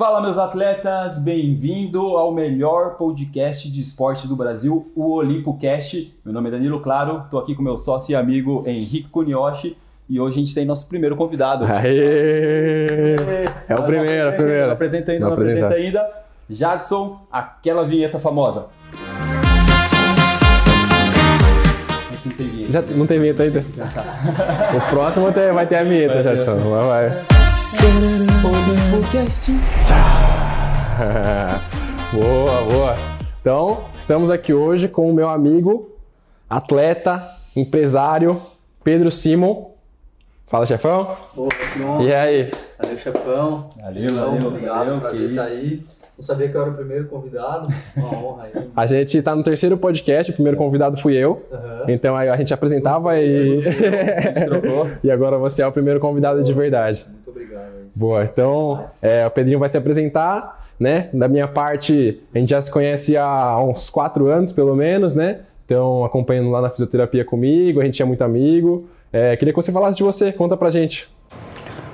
Fala, meus atletas, bem-vindo ao melhor podcast de esporte do Brasil, o OlimpoCast. Meu nome é Danilo Claro, estou aqui com meu sócio e amigo Henrique Kunioshi e hoje a gente tem nosso primeiro convidado. Aê! É o primeiro, é o primeiro. Não apresenta ainda, não, não apresenta ainda. Jadson, aquela vinheta famosa. Não tem vinheta. Já, não tem vinheta ainda? o próximo vai ter a vinheta, Jadson. Vai, vai. Podcast. boa, boa. Então, estamos aqui hoje com o meu amigo, atleta, empresário, Pedro Simon. Fala, chefão. Boa, que E aí? Valeu, chefão. Valeu, valeu. Obrigado, valeu, prazer estar aí. Não sabia que eu era o primeiro convidado. Uma honra aí. A gente está no terceiro podcast, o primeiro convidado fui eu. Uhum. Então a gente apresentava e. e agora você é o primeiro convidado de verdade. Muito obrigado. Boa, então é, o Pedrinho vai se apresentar, né? Da minha parte, a gente já se conhece há uns quatro anos, pelo menos, né? Então, acompanhando lá na fisioterapia comigo, a gente é muito amigo. É, queria que você falasse de você, conta pra gente.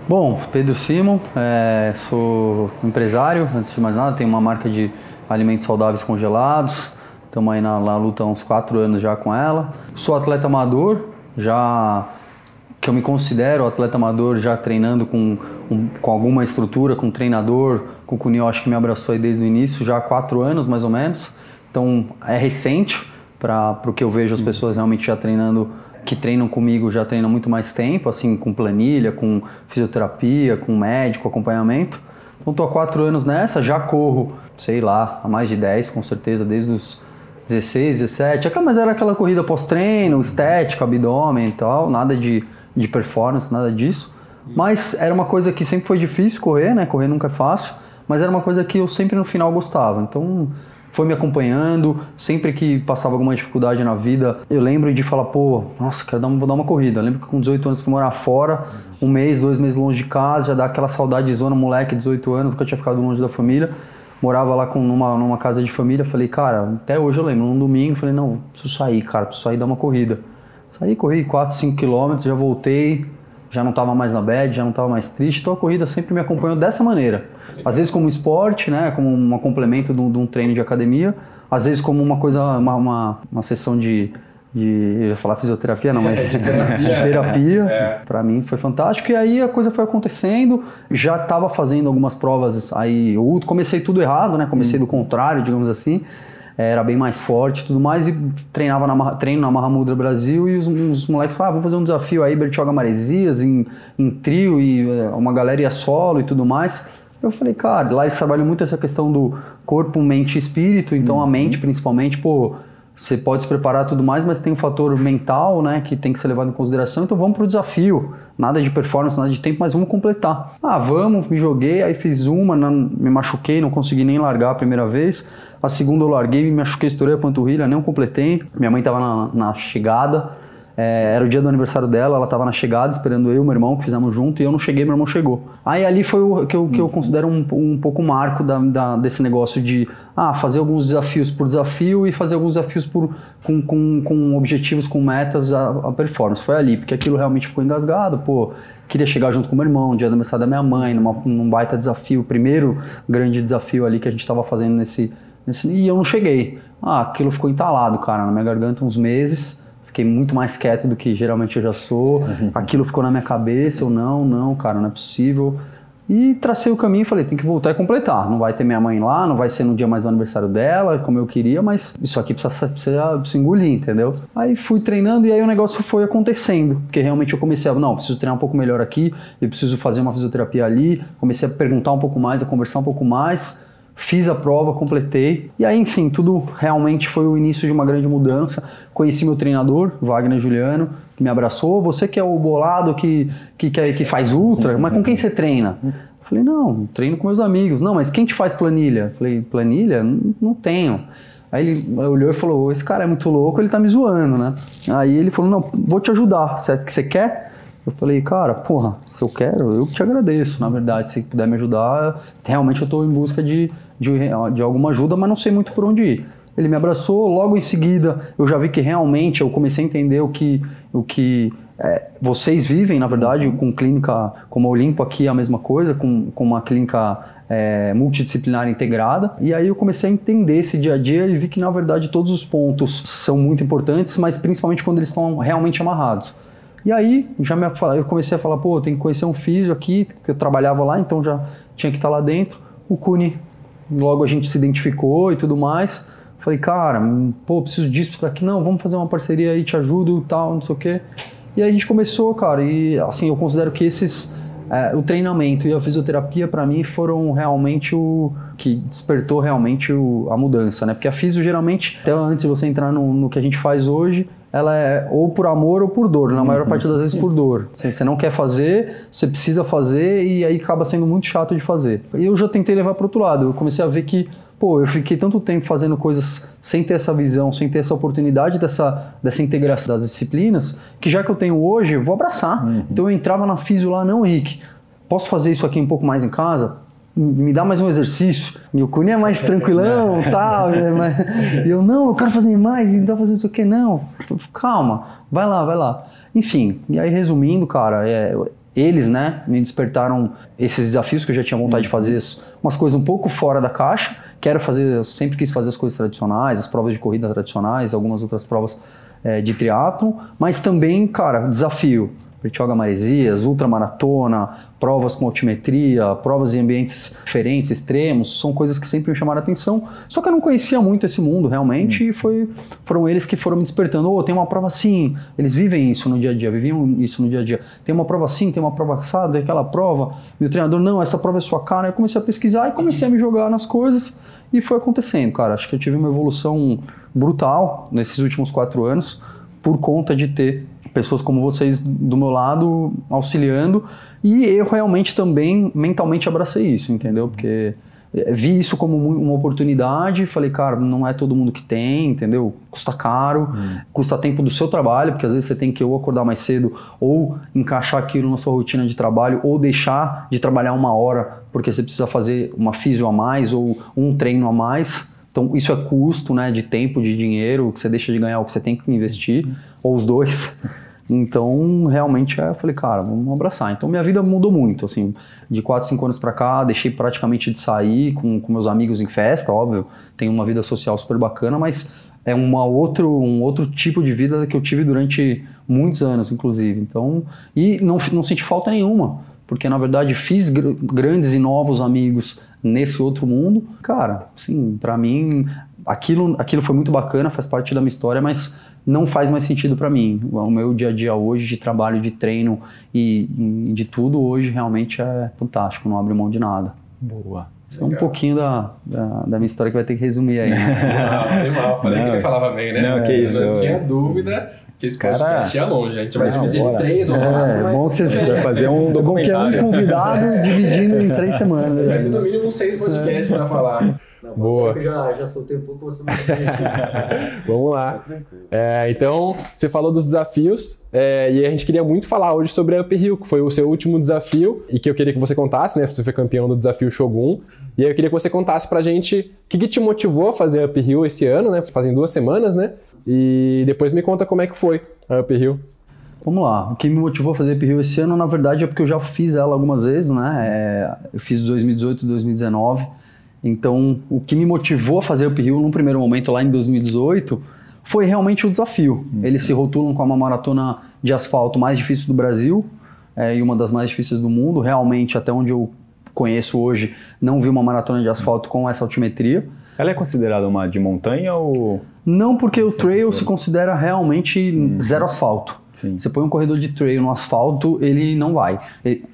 Bom, Pedro Simon, é, sou empresário, antes de mais nada, tenho uma marca de alimentos saudáveis congelados, estamos aí na, na, luta há uns quatro anos já com ela. Sou atleta amador, já que eu me considero atleta amador, já treinando com, um, com alguma estrutura, com um treinador, com o Cunio, acho que me abraçou aí desde o início, já há quatro anos mais ou menos. Então é recente para o que eu vejo as pessoas realmente já treinando que treinam comigo já treinam muito mais tempo, assim, com planilha, com fisioterapia, com médico, acompanhamento. Então, estou há quatro anos nessa, já corro, sei lá, há mais de 10, com certeza, desde os 16, 17. Mas era aquela corrida pós-treino, estética, abdômen e tal, nada de, de performance, nada disso. Mas era uma coisa que sempre foi difícil correr, né? Correr nunca é fácil, mas era uma coisa que eu sempre no final gostava. Então, foi me acompanhando. Sempre que passava alguma dificuldade na vida, eu lembro de falar, pô, nossa, quero dar, vou dar uma corrida. Eu lembro que com 18 anos fui morar fora, um mês, dois meses longe de casa, já dá aquela saudade de zona, moleque, 18 anos, nunca tinha ficado longe da família. Morava lá com, numa, numa casa de família, falei, cara, até hoje eu lembro, num domingo, falei, não, preciso sair, cara, preciso sair dar uma corrida. Saí, corri 4, 5 quilômetros, já voltei, já não estava mais na bed, já não estava mais triste, então a corrida sempre me acompanhou dessa maneira. Às vezes como esporte, né, como um complemento de um, de um treino de academia, às vezes como uma coisa, uma, uma, uma sessão de, de, eu ia falar fisioterapia, não, mas de terapia, terapia é. para mim foi fantástico. E aí a coisa foi acontecendo, já estava fazendo algumas provas aí, eu comecei tudo errado, né? Comecei hum. do contrário, digamos assim era bem mais forte e tudo mais, e treinava na, treino na Mahamudra Brasil, e os, os moleques falavam, ah, vamos fazer um desafio aí, Bertioga Maresias, em, em trio, e eh, uma galera ia solo e tudo mais. Eu falei, cara, lá eles trabalham muito essa questão do corpo, mente e espírito, então uhum. a mente principalmente, pô, você pode se preparar tudo mais, mas tem um fator mental, né, que tem que ser levado em consideração. Então vamos pro desafio. Nada de performance, nada de tempo, mas vamos completar. Ah, vamos, me joguei, aí fiz uma, não, me machuquei, não consegui nem largar a primeira vez. A segunda eu larguei, me machuquei, estourei a panturrilha, nem completei. Minha mãe estava na, na, chegada, é, era o dia do aniversário dela, ela estava na chegada esperando eu e meu irmão, que fizemos junto, e eu não cheguei, meu irmão chegou. Aí ali foi o que eu, que eu considero um, um pouco marco da, da, desse negócio de ah, fazer alguns desafios por desafio e fazer alguns desafios por, com, com, com objetivos, com metas a, a performance. Foi ali, porque aquilo realmente ficou engasgado, pô, queria chegar junto com meu irmão, dia do aniversário da minha mãe, numa, num baita desafio, primeiro grande desafio ali que a gente estava fazendo nesse e eu não cheguei. Ah, aquilo ficou entalado, cara, na minha garganta uns meses. Fiquei muito mais quieto do que geralmente eu já sou. Aquilo ficou na minha cabeça. Eu, não, não, cara, não é possível. E tracei o caminho e falei, tem que voltar e completar. Não vai ter minha mãe lá, não vai ser no dia mais do aniversário dela, como eu queria, mas isso aqui precisa, precisa, precisa engolir, entendeu? Aí fui treinando e aí o negócio foi acontecendo. Porque realmente eu comecei a, não, preciso treinar um pouco melhor aqui, eu preciso fazer uma fisioterapia ali. Comecei a perguntar um pouco mais, a conversar um pouco mais fiz a prova, completei. E aí, enfim, tudo realmente foi o início de uma grande mudança. Conheci meu treinador, Wagner Juliano, que me abraçou. Você que é o bolado que, que, que, faz ultra, mas com quem você treina? Falei, não, treino com meus amigos. Não, mas quem te faz planilha? Falei, planilha? Não, não tenho. Aí ele olhou e falou, esse cara é muito louco, ele tá me zoando, né? Aí ele falou, não, vou te ajudar. Você, você quer? Eu falei, cara, porra, se eu quero, eu te agradeço, na verdade. Se puder me ajudar, realmente eu estou em busca de, de, de alguma ajuda, mas não sei muito por onde ir. Ele me abraçou, logo em seguida eu já vi que realmente eu comecei a entender o que, o que é, vocês vivem, na verdade, com clínica como a Olimpo aqui é a mesma coisa, com, com uma clínica é, multidisciplinar integrada. E aí eu comecei a entender esse dia a dia e vi que, na verdade, todos os pontos são muito importantes, mas principalmente quando eles estão realmente amarrados. E aí já me, eu comecei a falar, pô, tem que conhecer um físio aqui, porque eu trabalhava lá, então já tinha que estar lá dentro. O Cune, logo a gente se identificou e tudo mais. Falei, cara, pô, preciso disso, daqui. Não, vamos fazer uma parceria aí, te ajudo tal, não sei o quê. E aí a gente começou, cara, e assim, eu considero que esses é, o treinamento e a fisioterapia para mim foram realmente o que despertou realmente o, a mudança, né? Porque a fisio geralmente, até antes de você entrar no, no, que a gente faz hoje, ela é ou por amor ou por dor, na maior uhum. parte das vezes por dor. Você, você não quer fazer, você precisa fazer e aí acaba sendo muito chato de fazer. E eu já tentei levar para outro lado, eu comecei a ver que pô, eu fiquei tanto tempo fazendo coisas sem ter essa visão, sem ter essa oportunidade dessa, dessa integração das disciplinas, que já que eu tenho hoje, eu vou abraçar. Uhum. Então eu entrava na físio lá, não, Rick, posso fazer isso aqui um pouco mais em casa? Me dá mais um exercício. E o Cunha é mais tranquilão tal. Né? E eu, não, eu quero fazer mais, e não dá fazer isso aqui, não. Calma, vai lá, vai lá. Enfim, e aí resumindo, cara, é, eles, né, me despertaram esses desafios que eu já tinha vontade de fazer, umas coisas um pouco fora da caixa. Quero fazer, sempre quis fazer as coisas tradicionais, as provas de corrida tradicionais, algumas outras provas é, de triatlo, mas também, cara, desafio. Bertioga Maresias, ultramaratona, provas com altimetria, provas em ambientes diferentes, extremos, são coisas que sempre me chamaram a atenção. Só que eu não conhecia muito esse mundo realmente hum. e foi, foram eles que foram me despertando. Oh, tem uma prova assim, eles vivem isso no dia a dia, viviam isso no dia a dia. Tem uma prova assim, tem uma prova assada, aquela prova. Meu treinador, não, essa prova é sua cara. Eu comecei a pesquisar e comecei a me jogar nas coisas e foi acontecendo, cara. Acho que eu tive uma evolução brutal nesses últimos quatro anos por conta de ter pessoas como vocês do meu lado auxiliando e eu realmente também mentalmente abracei isso, entendeu? Porque eh, vi isso como uma oportunidade, falei, cara, não é todo mundo que tem, entendeu? Custa caro, hum. custa tempo do seu trabalho, porque às vezes você tem que ou acordar mais cedo, ou encaixar aquilo na sua rotina de trabalho, ou deixar de trabalhar uma hora porque você precisa fazer uma físio a mais ou um treino a mais. Então isso é custo, né, de tempo, de dinheiro, que você deixa de ganhar o que você tem que investir, ou os dois. Então, realmente, eu falei, cara, vamos abraçar. Então, minha vida mudou muito, assim, de 4, 5 anos para cá, deixei praticamente de sair com, com meus amigos em festa, óbvio, tenho uma vida social super bacana, mas é uma outro, um outro tipo de vida que eu tive durante muitos anos, inclusive. Então, e não, não senti falta nenhuma, porque na verdade fiz gr grandes e novos amigos nesse outro mundo. Cara, sim, para mim aquilo, aquilo foi muito bacana, faz parte da minha história, mas não faz mais sentido para mim. O meu dia a dia hoje de trabalho, de treino e, de tudo hoje realmente é fantástico, não abre mão de nada. Boa. Isso é um pouquinho da, da, da, minha história que vai ter que resumir aí. Né? Não, mal, falei não, que ele falava bem, né? Não, que isso. Não tinha dúvida que esse podcast ia longe. A gente vai dividir em três ou quatro. É, bom que você vai fazer um documentário. Bom que é um convidado dividindo em três semanas. Vai ter no mínimo uns seis podcasts é. para falar. Não, Boa. Eu já, já soltei um pouco, você mais Vamos lá. É, então, você falou dos desafios é, e a gente queria muito falar hoje sobre a Up Hill, que foi o seu último desafio e que eu queria que você contasse, né? Você foi campeão do desafio Shogun. E aí eu queria que você contasse pra gente o que, que te motivou a fazer a Up Hill esse ano, né? Fazem duas semanas, né? E depois me conta como é que foi a Up Hill. Vamos lá. O que me motivou a fazer Up Hill esse ano, na verdade, é porque eu já fiz ela algumas vezes, né? É, eu fiz 2018 e 2019. Então, o que me motivou a fazer o uphill num primeiro momento lá em 2018 foi realmente o desafio. Uhum. Eles se rotulam como a maratona de asfalto mais difícil do Brasil é, e uma das mais difíceis do mundo. Realmente, até onde eu conheço hoje, não vi uma maratona de asfalto com essa altimetria. Ela é considerada uma de montanha ou. Não, porque o trail se considera realmente uhum. zero asfalto. Sim. Você põe um corredor de trail no asfalto, ele não vai.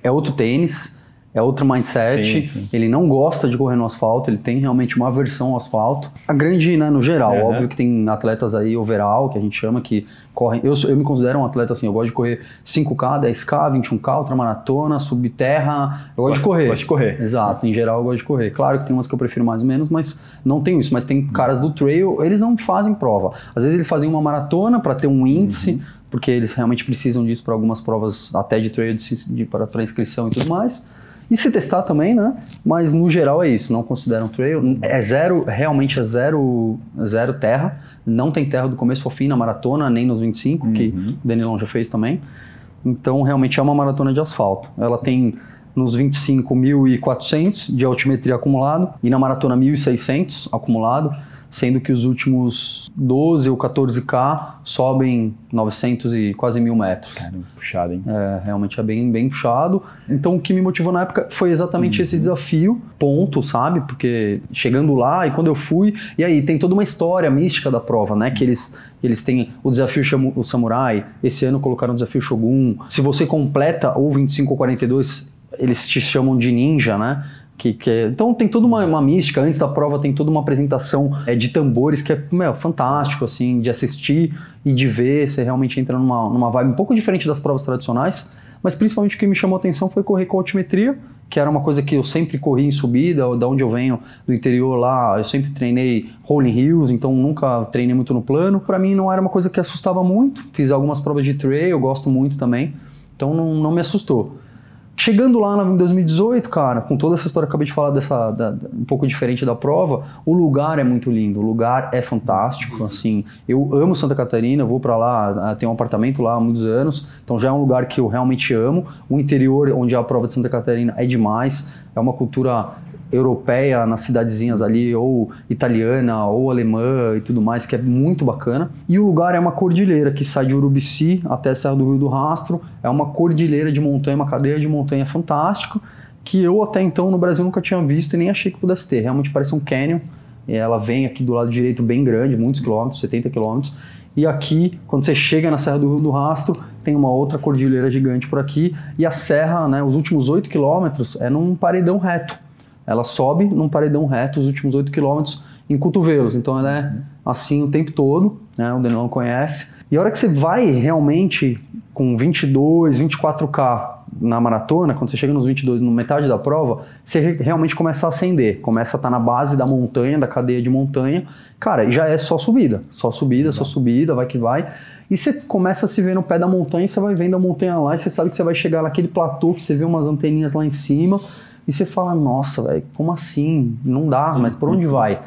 É outro tênis é outro mindset. Sim, sim. Ele não gosta de correr no asfalto, ele tem realmente uma aversão ao asfalto. A grande, né, no geral, uhum. óbvio que tem atletas aí overall, que a gente chama, que correm. Eu, eu me considero um atleta assim, eu gosto de correr 5K, 10K, 21K, ultramaratona, subterra. Eu gosto de correr. Gosto de correr. Exato, em geral eu gosto de correr. Claro que tem umas que eu prefiro mais ou menos, mas não tem isso. Mas tem caras do trail, eles não fazem prova. Às vezes eles fazem uma maratona para ter um índice. Uhum. Porque eles realmente precisam disso para algumas provas, até de trail, para inscrição e tudo mais. E se testar também, né? Mas no geral é isso, não consideram trail. É zero, realmente é zero, zero terra. Não tem terra do começo ao fim na maratona, nem nos 25, uhum. que o Danilão já fez também. Então realmente é uma maratona de asfalto. Ela tem nos 25.400 de altimetria acumulado e na maratona 1.600 acumulado sendo que os últimos 12 ou 14K sobem 900 e quase mil metros. Caramba, puxado, hein? É, realmente é bem, bem puxado. Então o que me motivou na época foi exatamente uhum. esse desafio, ponto, sabe? Porque chegando lá e quando eu fui, e aí tem toda uma história mística da prova, né? Que eles eles têm o desafio o Samurai, esse ano colocaram o desafio Shogun. Se você completa o 25 ou 42, eles te chamam de ninja, né? Que, que é, então tem toda uma, uma, mística, antes da prova tem toda uma apresentação é, de tambores que é meu, fantástico, assim, de assistir e de ver, você realmente entra numa, numa vibe um pouco diferente das provas tradicionais, mas principalmente o que me chamou a atenção foi correr com altimetria, que era uma coisa que eu sempre corri em subida, da onde eu venho, do interior lá, eu sempre treinei rolling hills, então nunca treinei muito no plano. Para mim não era uma coisa que assustava muito, fiz algumas provas de trail, eu gosto muito também, então não, não me assustou. Chegando lá em 2018, cara, com toda essa história que acabei de falar dessa da, um pouco diferente da prova, o lugar é muito lindo, o lugar é fantástico, assim. Eu amo Santa Catarina, vou para lá, ah, tenho um apartamento lá há muitos anos, então já é um lugar que eu realmente amo. O interior, onde é a prova de Santa Catarina, é demais. É uma cultura europeia nas cidadezinhas ali, ou italiana, ou alemã e tudo mais, que é muito bacana. E o lugar é uma cordilheira que sai de Urubici até a Serra do Rio do Rastro. É uma cordilheira de montanha, uma cadeia de montanha fantástica, que eu até então no Brasil nunca tinha visto e nem achei que pudesse ter. Realmente parece um canyon. Ela vem aqui do lado direito bem grande, muitos quilômetros, 70 quilômetros. E aqui, quando você chega na Serra do Rio do Rastro, tem uma outra cordilheira gigante por aqui. E a serra, né, os últimos 8 quilômetros, é num paredão reto. Ela sobe num paredão reto os últimos 8 quilômetros em cotovelos. Então ela é assim o tempo todo, né? o Danilo não conhece. E a hora que você vai realmente com 22, 24K na maratona, quando você chega nos 22, no metade da prova, você realmente começa a acender, começa a estar na base da montanha, da cadeia de montanha. Cara, já é só subida, só subida, só subida, vai que vai. E você começa a se ver no pé da montanha, você vai vendo a montanha lá e você sabe que você vai chegar naquele platô que você vê umas anteninhas lá em cima e você fala, nossa, velho, como assim? Não dá, mas por onde vai?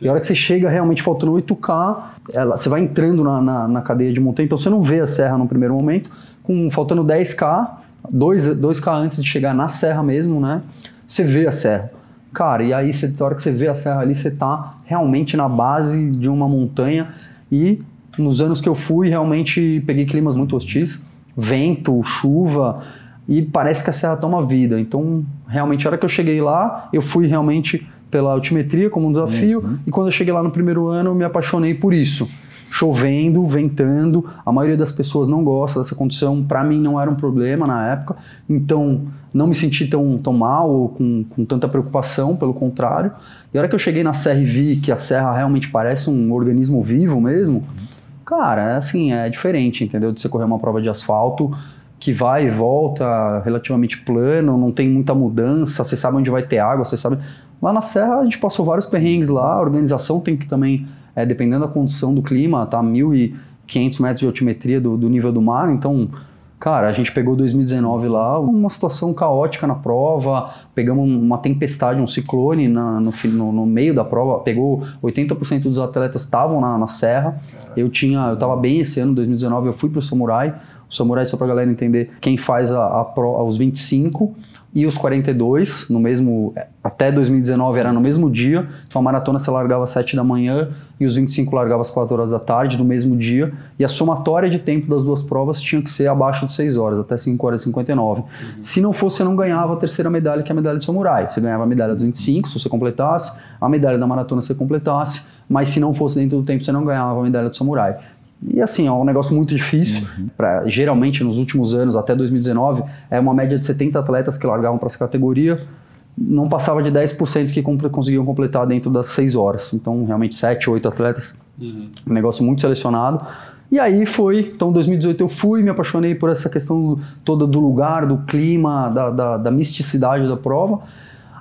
E a hora que você chega realmente faltando 8K, ela, você vai entrando na, na, na, cadeia de montanha, então você não vê a serra no primeiro momento, com faltando 10K, 2, 2K antes de chegar na serra mesmo, né? Você vê a serra. Cara, e aí você, a hora que você vê a serra ali, você tá realmente na base de uma montanha e nos anos que eu fui, realmente peguei climas muito hostis, vento, chuva, e parece que a serra toma vida. Então, realmente, a hora que eu cheguei lá, eu fui realmente pela altimetria como um desafio, uhum. e quando eu cheguei lá no primeiro ano, eu me apaixonei por isso. Chovendo, ventando, a maioria das pessoas não gosta dessa condição, para mim não era um problema na época, então não me senti tão, tão mal ou com, com tanta preocupação, pelo contrário. E a hora que eu cheguei na serra e vi que a serra realmente parece um organismo vivo mesmo, cara, é assim, é diferente, entendeu? De você correr uma prova de asfalto, que vai e volta relativamente plano, não tem muita mudança, você sabe onde vai ter água, você sabe. Lá na Serra a gente passou vários perrengues lá, a organização tem que também, é, dependendo da condição do clima, tá 1.500 metros de altimetria do, do nível do mar, então Cara, a gente pegou 2019 lá, uma situação caótica na prova, pegamos uma tempestade, um ciclone na, no, no, meio da prova, pegou 80% dos atletas estavam na, na serra. Eu tinha, eu tava bem esse ano, 2019, eu fui pro Samurai, Samurai, só pra galera entender, quem faz a, a pro, aos 25 e os 42, no mesmo, até 2019 era no mesmo dia, então a maratona você largava às 7 da manhã e os 25 largava às 4 horas da tarde, no mesmo dia, e a somatória de tempo das duas provas tinha que ser abaixo de 6 horas, até 5 horas e 59. Uhum. Se não fosse, você não ganhava a terceira medalha, que é a medalha de samurai. Você ganhava a medalha dos 25, se você completasse, a medalha da maratona se você completasse, mas se não fosse dentro do tempo, você não ganhava a medalha de samurai. E assim, é um negócio muito difícil. Uhum. Pra, geralmente, nos últimos anos, até 2019, é uma média de 70 atletas que largavam para essa categoria. Não passava de 10% que conseguiam completar dentro das 6 horas. Então, realmente, 7, 8 atletas. Uhum. Um negócio muito selecionado. E aí foi, então 2018 eu fui, me apaixonei por essa questão toda do lugar, do clima, da, da, da misticidade da prova.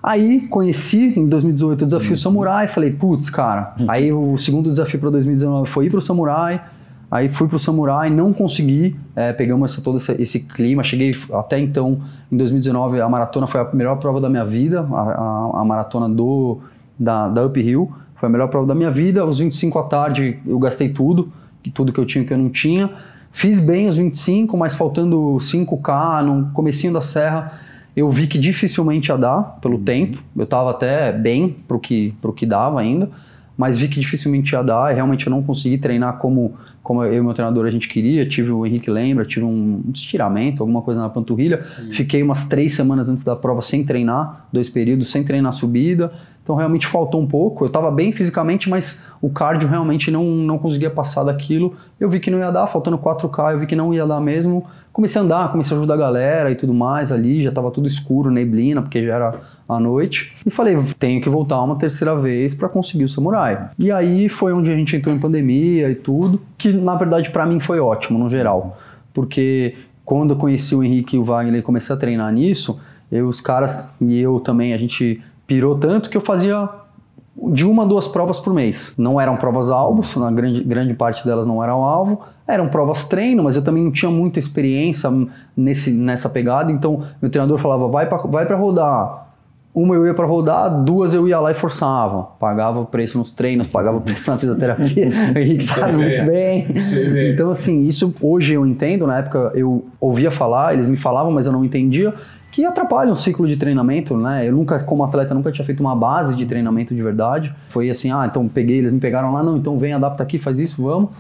Aí conheci em 2018 o desafio uhum. Samurai, falei, putz, cara. Uhum. Aí o segundo desafio para 2019 foi ir para o Samurai. Aí fui pro Samurai, não consegui, é, pegamos essa, todo esse, esse, clima, cheguei até então, em 2019, a maratona foi a melhor prova da minha vida, a, a, a maratona do, da, da Uphill, foi a melhor prova da minha vida, os 25 à tarde eu gastei tudo, tudo que eu tinha que eu não tinha, fiz bem os 25, mas faltando 5K no comecinho da serra, Eu vi que dificilmente ia dar pelo uhum. tempo. Eu estava até bem pro que, pro que dava ainda, mas vi que dificilmente ia dar. E realmente eu não consegui treinar como, como eu e meu treinador a gente queria. Tive o Henrique lembra, tive um estiramento, alguma coisa na panturrilha. Fiquei umas três semanas antes da prova sem treinar, dois períodos sem treinar subida. Então realmente faltou um pouco. Eu estava bem fisicamente, mas o cardio realmente não, não conseguia passar daquilo. Eu vi que não ia dar, faltando 4K, eu vi que não ia dar mesmo. Comecei a andar, comecei a ajudar a galera e tudo mais ali, já estava tudo escuro, neblina, porque já era à noite. E falei, tenho que voltar uma terceira vez para conseguir o samurai. E aí foi onde a gente entrou em pandemia e tudo, que na verdade para mim foi ótimo no geral, porque quando eu conheci o Henrique e o Wagner e comecei a treinar nisso, eu, os caras e eu também, a gente pirou tanto que eu fazia de uma a duas provas por mês. Não eram provas alvos, na grande, grande parte delas não eram alvo, eram provas treino, mas eu também não tinha muita experiência nesse, nessa pegada, então meu treinador falava, vai para vai rodar. Uma eu ia para rodar, duas eu ia lá e forçava. Pagava o preço nos treinos, pagava o preço na fisioterapia. o Henrique sabe muito bem. Então, assim, isso hoje eu entendo. Na época eu ouvia falar, eles me falavam, mas eu não entendia que atrapalham o ciclo de treinamento, né? Eu nunca, como atleta, nunca tinha feito uma base de treinamento de verdade. Foi assim, ah, então peguei, eles me pegaram lá, não, então vem, adapta aqui, faz isso, vamos.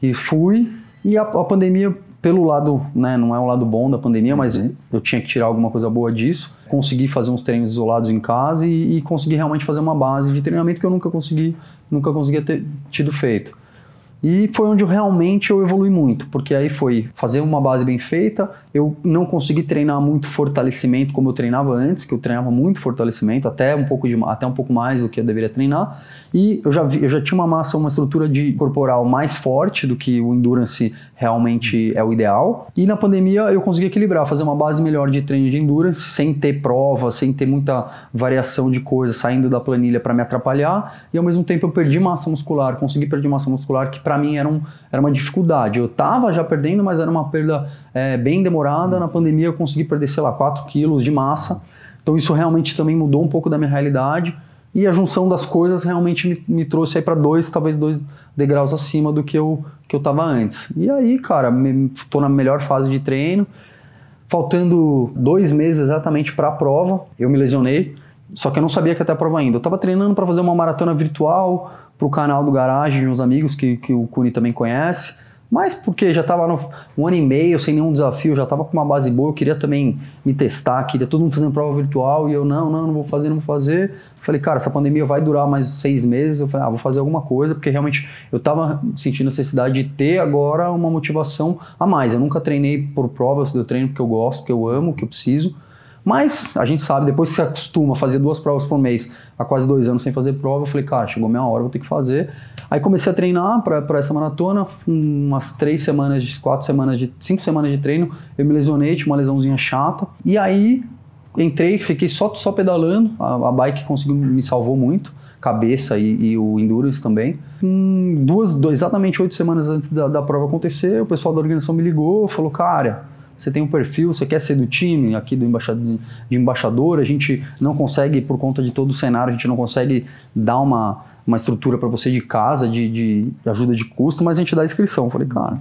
E fui. E a, a pandemia, pelo lado, né, não é o lado bom da pandemia, mas uhum. eu tinha que tirar alguma coisa boa disso. Consegui fazer uns treinos isolados em casa e, e consegui realmente fazer uma base de treinamento que eu nunca consegui, nunca conseguia ter tido feito. E foi onde eu realmente eu evolui muito, porque aí foi fazer uma base bem feita. Eu não consegui treinar muito fortalecimento como eu treinava antes, que eu treinava muito fortalecimento, até um pouco de até um pouco mais do que eu deveria treinar. E eu já vi, eu já tinha uma massa, uma estrutura de corporal mais forte do que o endurance realmente é o ideal. E na pandemia eu consegui equilibrar, fazer uma base melhor de treino de endurance, sem ter prova, sem ter muita variação de coisas saindo da planilha para me atrapalhar. E ao mesmo tempo eu perdi massa muscular, consegui perder massa muscular que para mim era, um, era uma dificuldade. Eu tava já perdendo, mas era uma perda é, bem demorada. Na pandemia eu consegui perder, sei lá, 4 quilos de massa. Então isso realmente também mudou um pouco da minha realidade. E a junção das coisas realmente me, me trouxe aí para dois, talvez dois degraus acima do que eu, que eu tava antes. E aí, cara, me, tô na melhor fase de treino. Faltando dois meses exatamente para a prova, eu me lesionei. Só que eu não sabia que até a prova ainda. Eu tava treinando para fazer uma maratona virtual pro canal do Garage de uns amigos que, que o Cuni também conhece. Mas porque já estava um ano e meio sem nenhum desafio, já estava com uma base boa, eu queria também me testar, queria todo mundo fazendo prova virtual e eu não, não, não vou fazer, não vou fazer. Falei, cara, essa pandemia vai durar mais seis meses. Eu falei, ah, vou fazer alguma coisa, porque realmente eu estava sentindo necessidade de ter agora uma motivação a mais. Eu nunca treinei por prova, eu treino porque eu gosto, porque eu amo, que eu preciso. Mas a gente sabe, depois que você acostuma a fazer duas provas por mês, há quase dois anos sem fazer prova, eu falei, cara, chegou minha hora, vou ter que fazer. Aí comecei a treinar para essa maratona, umas três semanas, quatro semanas, de cinco semanas de treino, eu me lesionei, tinha uma lesãozinha chata. E aí entrei, fiquei só, só pedalando, a, a bike conseguiu, me salvou muito, cabeça e, e o endurance também. Duas, dois, exatamente oito semanas antes da, da prova acontecer, o pessoal da organização me ligou, falou, cara você tem um perfil, você quer ser do time aqui do embaixador, de embaixador, a gente não consegue, por conta de todo o cenário, a gente não consegue dar uma, uma estrutura para você de casa, de, de, ajuda de custo, mas a gente dá inscrição. Eu falei, cara,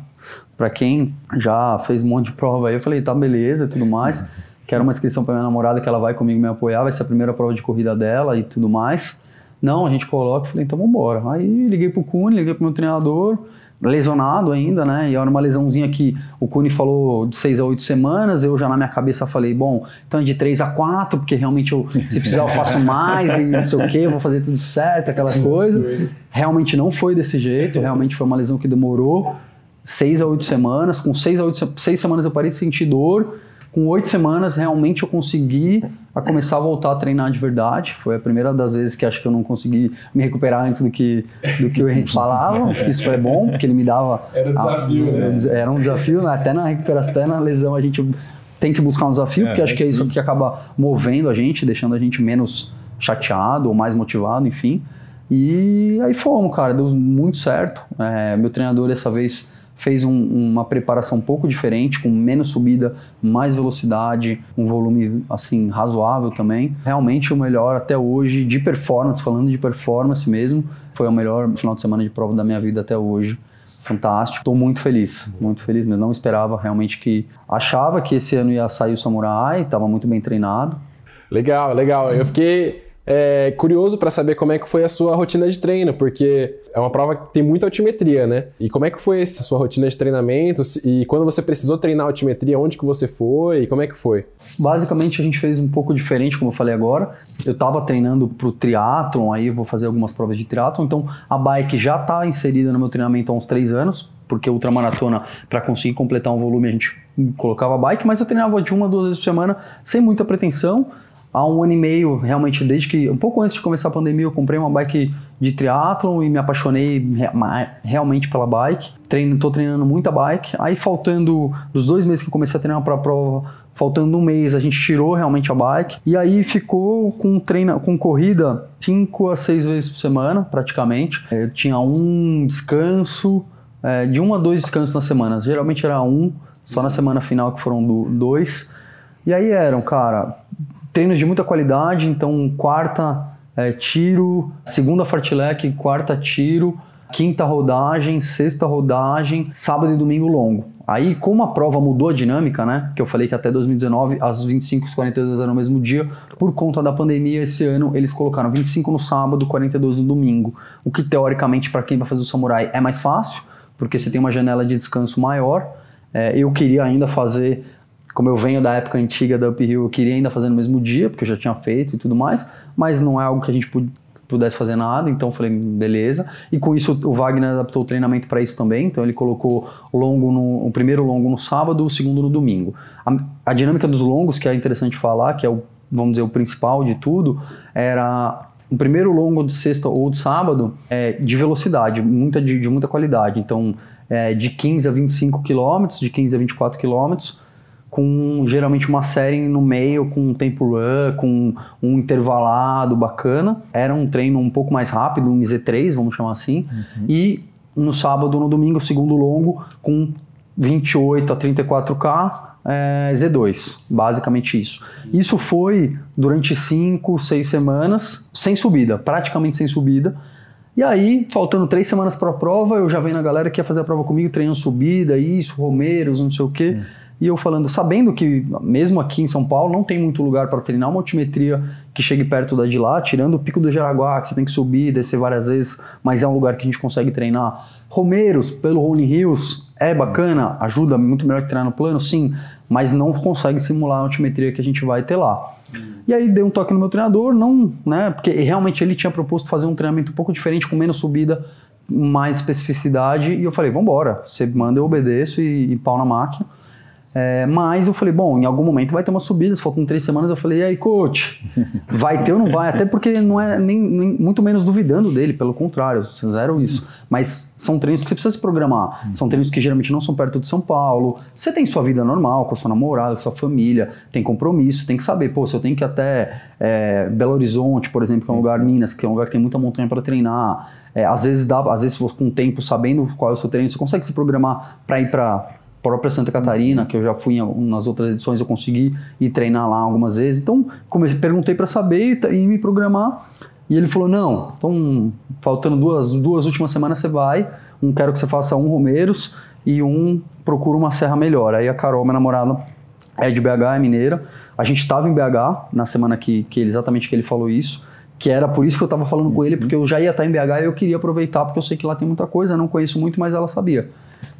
para quem já fez um monte de prova aí, eu falei, tá, beleza e tudo mais. Quero uma inscrição para minha namorada que ela vai comigo me apoiar, vai ser a primeira prova de corrida dela e tudo mais. Não, a gente coloca, falei, então vamos embora. Aí liguei pro Cune, liguei pro meu treinador, lesionado ainda, né? E era uma lesãozinha que o Cune falou de 6 a 8 semanas, eu já na minha cabeça falei, bom, então é de 3 a 4, porque realmente eu, se precisar eu faço mais e não sei o que, vou fazer tudo certo, aquela coisa. Realmente não foi desse jeito, realmente foi uma lesão que demorou 6 a 8 semanas, com 6 a 8 6 semanas eu parei de sentir dor, com oito semanas, realmente eu consegui a começar a voltar a treinar de verdade. Foi a primeira das vezes que acho que eu não consegui me recuperar antes do que, do que o Henrique falava. Isso foi bom, porque ele me dava. Era um desafio, a, né? Era um desafio, né? até na recuperação, até na lesão, a gente tem que buscar um desafio, é, porque acho que é isso que acaba movendo a gente, deixando a gente menos chateado ou mais motivado, enfim. E aí fomos, cara, deu muito certo. É, meu treinador dessa vez fez um, uma preparação um pouco diferente, com menos subida, mais velocidade, um volume assim razoável também. Realmente o melhor até hoje de performance, falando de performance mesmo, foi o melhor final de semana de prova da minha vida até hoje. fantástico. Estou muito feliz, muito feliz mesmo. Não esperava realmente que. Achava que esse ano ia sair o Samurai, estava muito bem treinado. Legal, legal. Eu fiquei é, curioso para saber como é que foi a sua rotina de treino, porque é uma prova que tem muita altimetria, né? E como é que foi essa sua rotina de treinamento? E quando você precisou treinar altimetria, onde que você foi? E como é que foi? Basicamente a gente fez um pouco diferente, como eu falei agora. Eu estava treinando para o triatlon, aí eu vou fazer algumas provas de triatlon, então a bike já está inserida no meu treinamento há uns três anos, porque ultramaratona, para conseguir completar um volume, a gente colocava a bike, mas eu treinava de uma, duas vezes por semana, sem muita pretensão há um ano e meio, realmente, desde que, um pouco antes de começar a pandemia, eu comprei uma bike de triatlon e me apaixonei realmente pela bike. Treino, tô treinando muita bike. Aí faltando, dos dois meses que eu comecei a treinar para a prova, faltando um mês, a gente tirou realmente a bike. E aí ficou com treino, com corrida cinco a seis vezes por semana, praticamente. Eu tinha um descanso, é, de um a dois descansos na semana. Geralmente era um, só na semana final que foram dois. E aí eram, cara, treinos de muita qualidade, então quarta é, tiro, segunda fartlek, quarta tiro, quinta rodagem, sexta rodagem, sábado e domingo longo. Aí, como a prova mudou a dinâmica, né? Que eu falei que até 2019 as 25 e 42 eram no mesmo dia, por conta da pandemia, esse ano eles colocaram 25 no sábado, 42 no domingo. O que teoricamente, para quem vai fazer o samurai, é mais fácil, porque você tem uma janela de descanso maior. É, eu queria ainda fazer como eu venho da época antiga da Uphill, eu queria ainda fazer no mesmo dia, porque eu já tinha feito e tudo mais, mas não é algo que a gente pudesse fazer nada, então eu falei, beleza. E com isso o Wagner adaptou o treinamento para isso também, então ele colocou longo no, o primeiro longo no sábado, o segundo no domingo. A, a dinâmica dos longos, que é interessante falar, que é o, vamos dizer, o principal de tudo, era o primeiro longo de sexta ou de sábado é de velocidade, muita, de, de muita qualidade. Então, é, de 15 a 25 quilômetros, de 15 a 24 quilômetros, com geralmente uma série no meio, com um tempo run, com um intervalado bacana. Era um treino um pouco mais rápido, um Z3, vamos chamar assim. Uhum. E no sábado, no domingo, segundo longo, com 28 a 34K, é, Z2, basicamente isso. Isso foi durante 5, 6 semanas, sem subida, praticamente sem subida. E aí, faltando três semanas para a prova, eu já venho na galera que ia fazer a prova comigo, treinando subida, isso, Romeiros, não sei o quê. Uhum. E eu falando, sabendo que mesmo aqui em São Paulo não tem muito lugar para treinar uma altimetria que chegue perto da de lá, tirando o Pico do Jaraguá, que você tem que subir, descer várias vezes, mas é um lugar que a gente consegue treinar. Romeiros, pelo Rolling Hills, é bacana, ajuda muito melhor que treinar no plano, sim, mas não consegue simular a altimetria que a gente vai ter lá. E aí dei um toque no meu treinador, não, né, porque realmente ele tinha proposto fazer um treinamento um pouco diferente, com menos subida, mais especificidade, e eu falei, vamos embora, você manda, eu obedeço e, e pau na máquina. É, mas eu falei, bom, em algum momento vai ter uma subida, faltam três semanas. Eu falei, e aí, coach, vai ter ou não vai? Até porque não é nem, nem, muito menos duvidando dele, pelo contrário, zero isso. Mas são treinos que você precisa se programar. São treinos que geralmente não são perto de São Paulo. Você tem sua vida normal, com sua namorada, com sua família, tem compromisso, tem que saber, pô, se eu tenho que ir até é, Belo Horizonte, por exemplo, que é um lugar, Minas, que é um lugar que tem muita montanha para treinar. É, às vezes dá, às vezes com o tempo, sabendo qual é o seu treino, você consegue se programar para ir para própria Santa Catarina, que eu já fui em, nas outras edições, eu consegui ir treinar lá algumas vezes. Então, comecei, perguntei para saber e, e, me programar. E ele falou: não, então, faltando duas, duas últimas semanas você vai. Um quero que você faça um Romeiros e um procura uma serra melhor. Aí a Carol, minha namorada, é de BH, é mineira. A gente estava em BH na semana que, que exatamente que ele falou isso que era por isso que eu estava falando com ele, porque eu já ia estar em BH e eu queria aproveitar, porque eu sei que lá tem muita coisa, não conheço muito, mas ela sabia.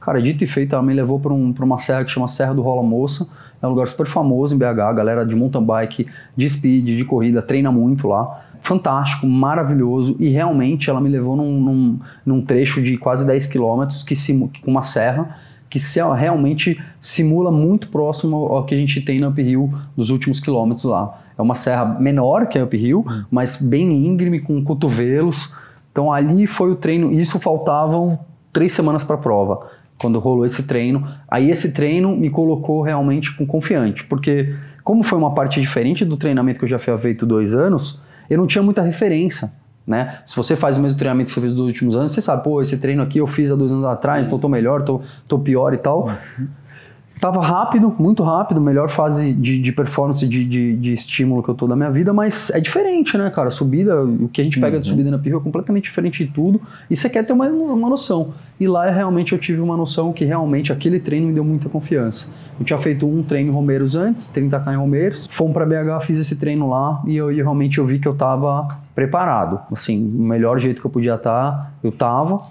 Cara, dito e feito, ela me levou para um, uma serra que chama Serra do Rola Moça. É um lugar super famoso em BH. A galera de mountain bike, de speed, de corrida, treina muito lá. Fantástico, maravilhoso. E realmente ela me levou num, num, num trecho de quase 10 quilômetros que com uma serra que se, realmente simula muito próximo ao que a gente tem na uphill dos últimos quilômetros lá. É uma serra menor que a uphill, hum. mas bem íngreme, com cotovelos. Então ali foi o treino. Isso faltavam três semanas para a prova quando rolou esse treino. Aí esse treino me colocou realmente com confiante, porque como foi uma parte diferente do treinamento que eu já fui feito dois anos, eu não tinha muita referência. Né? Se você faz o mesmo treinamento que você fez nos últimos anos, você sabe, pô, esse treino aqui eu fiz há dois anos atrás, então tô melhor, tô, tô pior e tal. Tava rápido, muito rápido, melhor fase de, de performance, de, de, de, estímulo que eu tô da minha vida, mas é diferente, né, cara? Subida, o que a gente pega uhum. de subida na pista é completamente diferente de tudo, e você quer ter uma, uma noção. E lá realmente eu tive uma noção que realmente aquele treino me deu muita confiança. Eu tinha feito um treino em Romeiros antes, 30k em Romeiros, fomos para BH, fiz esse treino lá e eu e realmente eu vi que eu tava preparado. Assim, o melhor jeito que eu podia estar, tá, eu tava.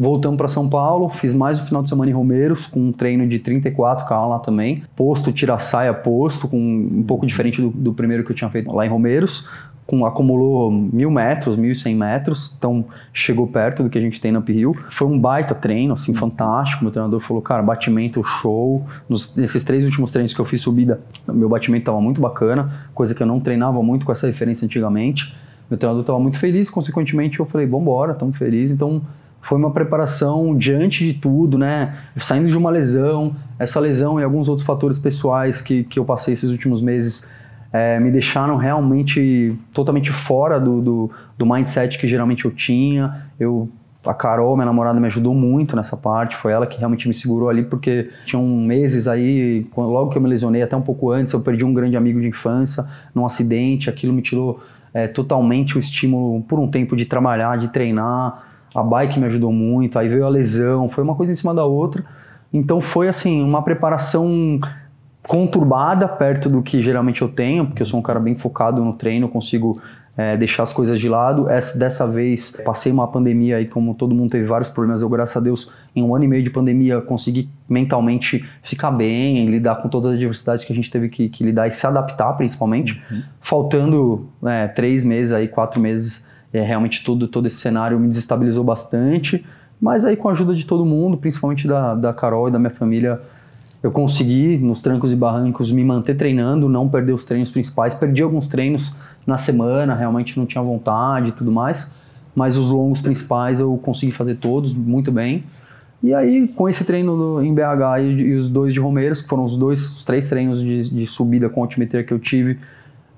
Voltamos para São Paulo, fiz mais um final de semana em Romeiros, com um treino de 34K lá também. Posto, tira saia posto, com um pouco diferente do, do primeiro que eu tinha feito lá em Romeiros. Com, acumulou mil metros, mil e cem metros, então chegou perto do que a gente tem na Uphill. Foi um baita treino, assim, fantástico. Meu treinador falou, cara, batimento show. Nos, nesses três últimos treinos que eu fiz subida, meu batimento estava muito bacana, coisa que eu não treinava muito com essa referência antigamente. Meu treinador estava muito feliz, consequentemente eu falei, vambora, estamos felizes. Então foi uma preparação diante de tudo, né? Saindo de uma lesão, essa lesão e alguns outros fatores pessoais que, que eu passei esses últimos meses é, me deixaram realmente totalmente fora do, do, do, mindset que geralmente eu tinha. Eu, a Carol, minha namorada, me ajudou muito nessa parte. Foi ela que realmente me segurou ali, porque tinham meses aí, logo que eu me lesionei, até um pouco antes, eu perdi um grande amigo de infância num acidente. Aquilo me tirou é, totalmente o estímulo por um tempo de trabalhar, de treinar a bike me ajudou muito, aí veio a lesão, foi uma coisa em cima da outra. Então foi assim, uma preparação conturbada perto do que geralmente eu tenho, porque eu sou um cara bem focado no treino, consigo é, deixar as coisas de lado. Essa, dessa vez passei uma pandemia aí, como todo mundo teve vários problemas, eu, graças a Deus, em um ano e meio de pandemia, consegui mentalmente ficar bem, lidar com todas as adversidades que a gente teve que, que lidar e se adaptar, principalmente. Uhum. Faltando é, três meses aí, quatro meses é, realmente todo, todo esse cenário me desestabilizou bastante, mas aí com a ajuda de todo mundo, principalmente da, da Carol e da minha família, eu consegui, nos trancos e barrancos, me manter treinando, não perder os treinos principais. Perdi alguns treinos na semana, realmente não tinha vontade e tudo mais, mas os longos principais eu consegui fazer todos muito bem. E aí, com esse treino do, em BH e, e, os dois de Romeiros, que foram os dois, os três treinos de, de subida com altimetria que eu tive,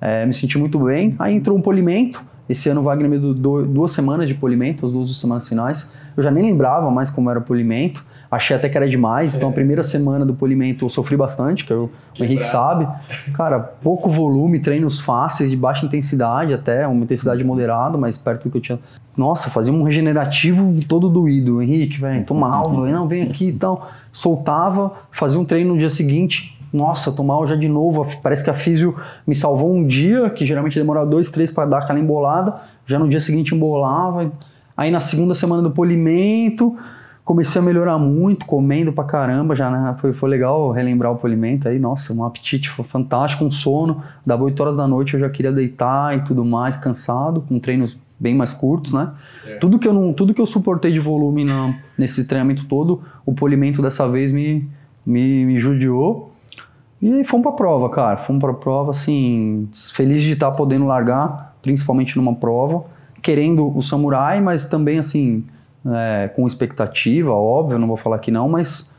é, me senti muito bem. Aí entrou um polimento, esse ano o Wagner me deu duas semanas de polimento, as duas semanas finais. Eu já nem lembrava mais como era o polimento. Achei até que era demais. Então, a primeira semana do polimento eu sofri bastante, que, eu, o Henrique sabe. Cara, pouco volume, treinos fáceis, de baixa intensidade até, uma intensidade moderada, mas perto do que eu tinha. Nossa, fazia um regenerativo todo doído. Henrique, velho, tô mal, não, vem aqui e tal. Soltava, fazia um treino no dia seguinte, nossa, tô mal já de novo. Parece que a físio me salvou um dia, que geralmente demorava dois, três para dar aquela embolada. Já no dia seguinte embolava. Aí na segunda semana do polimento, comecei a melhorar muito, comendo pra caramba. Já né? foi, foi legal relembrar o polimento aí. Nossa, um apetite fantástico, um sono. Dava 8 horas da noite eu já queria deitar e tudo mais, cansado, com treinos bem mais curtos, né? É. Tudo, que eu não, tudo que eu suportei de volume na, nesse treinamento todo, o polimento dessa vez me, me, me judiou. E aí fomos pra prova, cara. Fomos pra prova, assim, feliz de estar podendo largar, principalmente numa prova, querendo o samurai, mas também, assim, é, com expectativa, óbvio, não vou falar que não, mas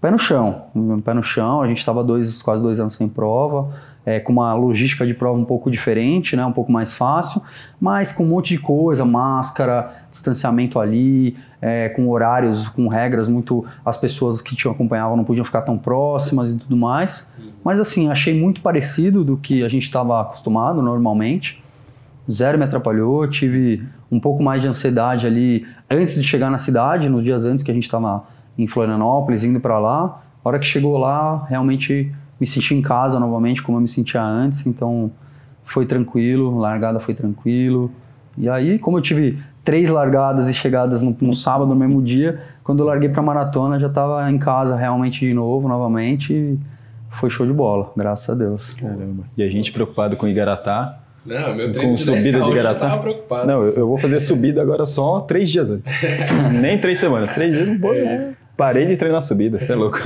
pé no chão. Pé no chão, a gente estava dois, quase dois anos sem prova, é, com uma logística de prova um pouco diferente, né, um pouco mais fácil, mas com um monte de coisa, máscara, distanciamento ali, é, com horários, com regras muito. As pessoas que te acompanhavam não podiam ficar tão próximas e tudo mais. Mas assim, achei muito parecido do que a gente estava acostumado normalmente. Zero me atrapalhou, tive um pouco mais de ansiedade ali antes de chegar na cidade, nos dias antes que a gente estava em Florianópolis, indo para lá. A hora que chegou lá, realmente me senti em casa novamente, como eu me sentia antes, então foi tranquilo, largada foi tranquilo. E aí, como eu tive três largadas e chegadas no, no sábado, no mesmo dia, quando eu larguei para maratona, já estava em casa realmente de novo, novamente, e foi show de bola, graças a Deus. Caramba. E a gente preocupado com Igaratá, não, meu com subida de Igaratá. preocupado. Não, eu, eu, vou fazer subida agora só três dias antes. Nem três semanas, três dias não vou. É Parei de treinar subida, você é louco.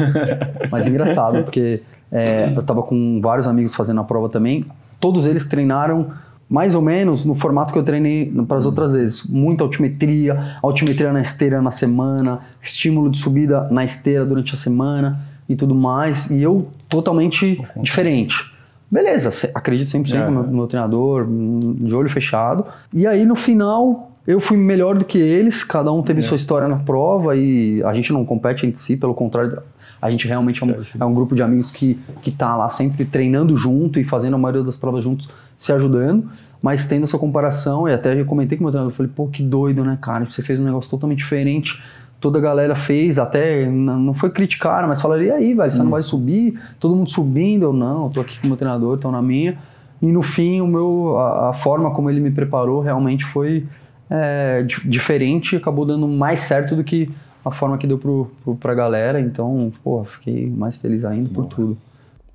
Mas engraçado, porque é, eu estava com vários amigos fazendo a prova também. Todos eles treinaram mais ou menos no formato que eu treinei para as outras vezes. Muita altimetria, altimetria na esteira na semana, estímulo de subida na esteira durante a semana e tudo mais. E eu totalmente diferente. Beleza, acredito 100% é. no, no meu treinador, de olho fechado. E aí no final eu fui melhor do que eles, cada um teve é. sua história na prova e a gente não compete entre si, pelo contrário, a gente realmente é um, é um, grupo de amigos que, que tá lá sempre treinando junto e fazendo a maioria das provas juntos, se ajudando, mas tendo essa comparação, e até eu comentei com o meu treinador, falei, pô, que doido, né, cara, você fez um negócio totalmente diferente, toda a galera fez, até não foi criticar, mas falaram, e aí, velho, você hum. não vai subir? Todo mundo subindo, eu não, eu tô aqui com o meu treinador, tô na minha, e no fim, o meu, a, a forma como ele me preparou realmente foi é, diferente, acabou dando mais certo do que a forma que deu pro, pro, pra galera, então, pô, fiquei mais feliz ainda por tudo.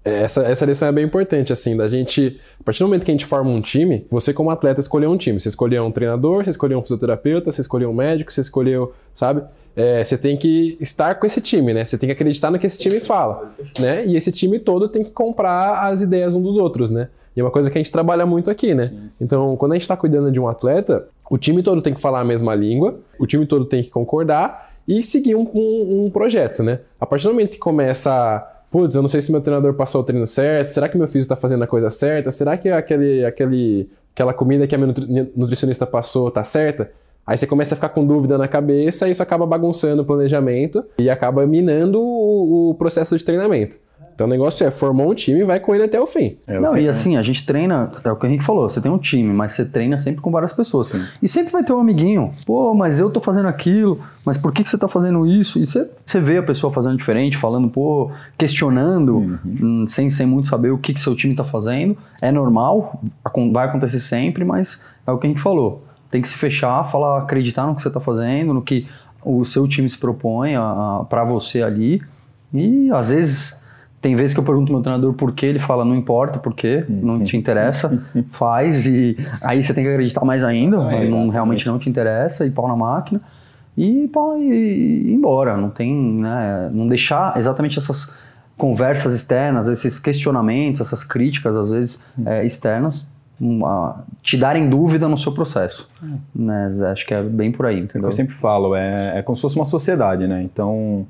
É, essa, essa lição é bem importante, assim, da gente. A partir do momento que a gente forma um time, você, como atleta, escolheu um time. Você escolheu um treinador, você escolheu um fisioterapeuta, você escolheu um médico, você escolheu, sabe? É, você tem que estar com esse time, né? Você tem que acreditar no que esse time fala, né? E esse time todo tem que comprar as ideias um dos outros, né? E é uma coisa que a gente trabalha muito aqui, né? Sim, sim. Então, quando a gente está cuidando de um atleta, o time todo tem que falar a mesma língua, o time todo tem que concordar e seguir um, um, um projeto, né? A partir do momento que começa putz, eu não sei se meu treinador passou o treino certo, será que meu físico está fazendo a coisa certa, será que aquele, aquele, aquela comida que a minha nutricionista passou tá certa? Aí você começa a ficar com dúvida na cabeça e isso acaba bagunçando o planejamento e acaba minando o, o processo de treinamento. Então o negócio é, formou um time e vai com ele até o fim. É, não, e assim, a gente treina, é o que a gente falou, você tem um time, mas você treina sempre com várias pessoas. Sim. E sempre vai ter um amiguinho, pô, mas eu tô fazendo aquilo, mas por que, que você tá fazendo isso? E você, você vê a pessoa fazendo diferente, falando, pô, questionando, uhum. Hum, sem, sem muito saber o que, que seu time tá fazendo. É normal, vai acontecer sempre, mas é o que a gente falou. Tem que se fechar, falar, acreditar no que você tá fazendo, no que o seu time se propõe para você ali. E às vezes tem vezes que eu pergunto ao meu treinador por que, ele fala, não importa por quê, não te interessa, faz, e aí você tem que acreditar mais ainda, é, não, realmente não te interessa, e pau na máquina, e pau e, e embora, não tem, né, não deixar exatamente essas conversas externas, esses questionamentos, essas críticas, às vezes, é, externas, uma, te darem dúvida no seu processo. É. Né? Acho que é bem por aí, entendeu? Eu sempre falo, é, é como se fosse uma sociedade, né? Então,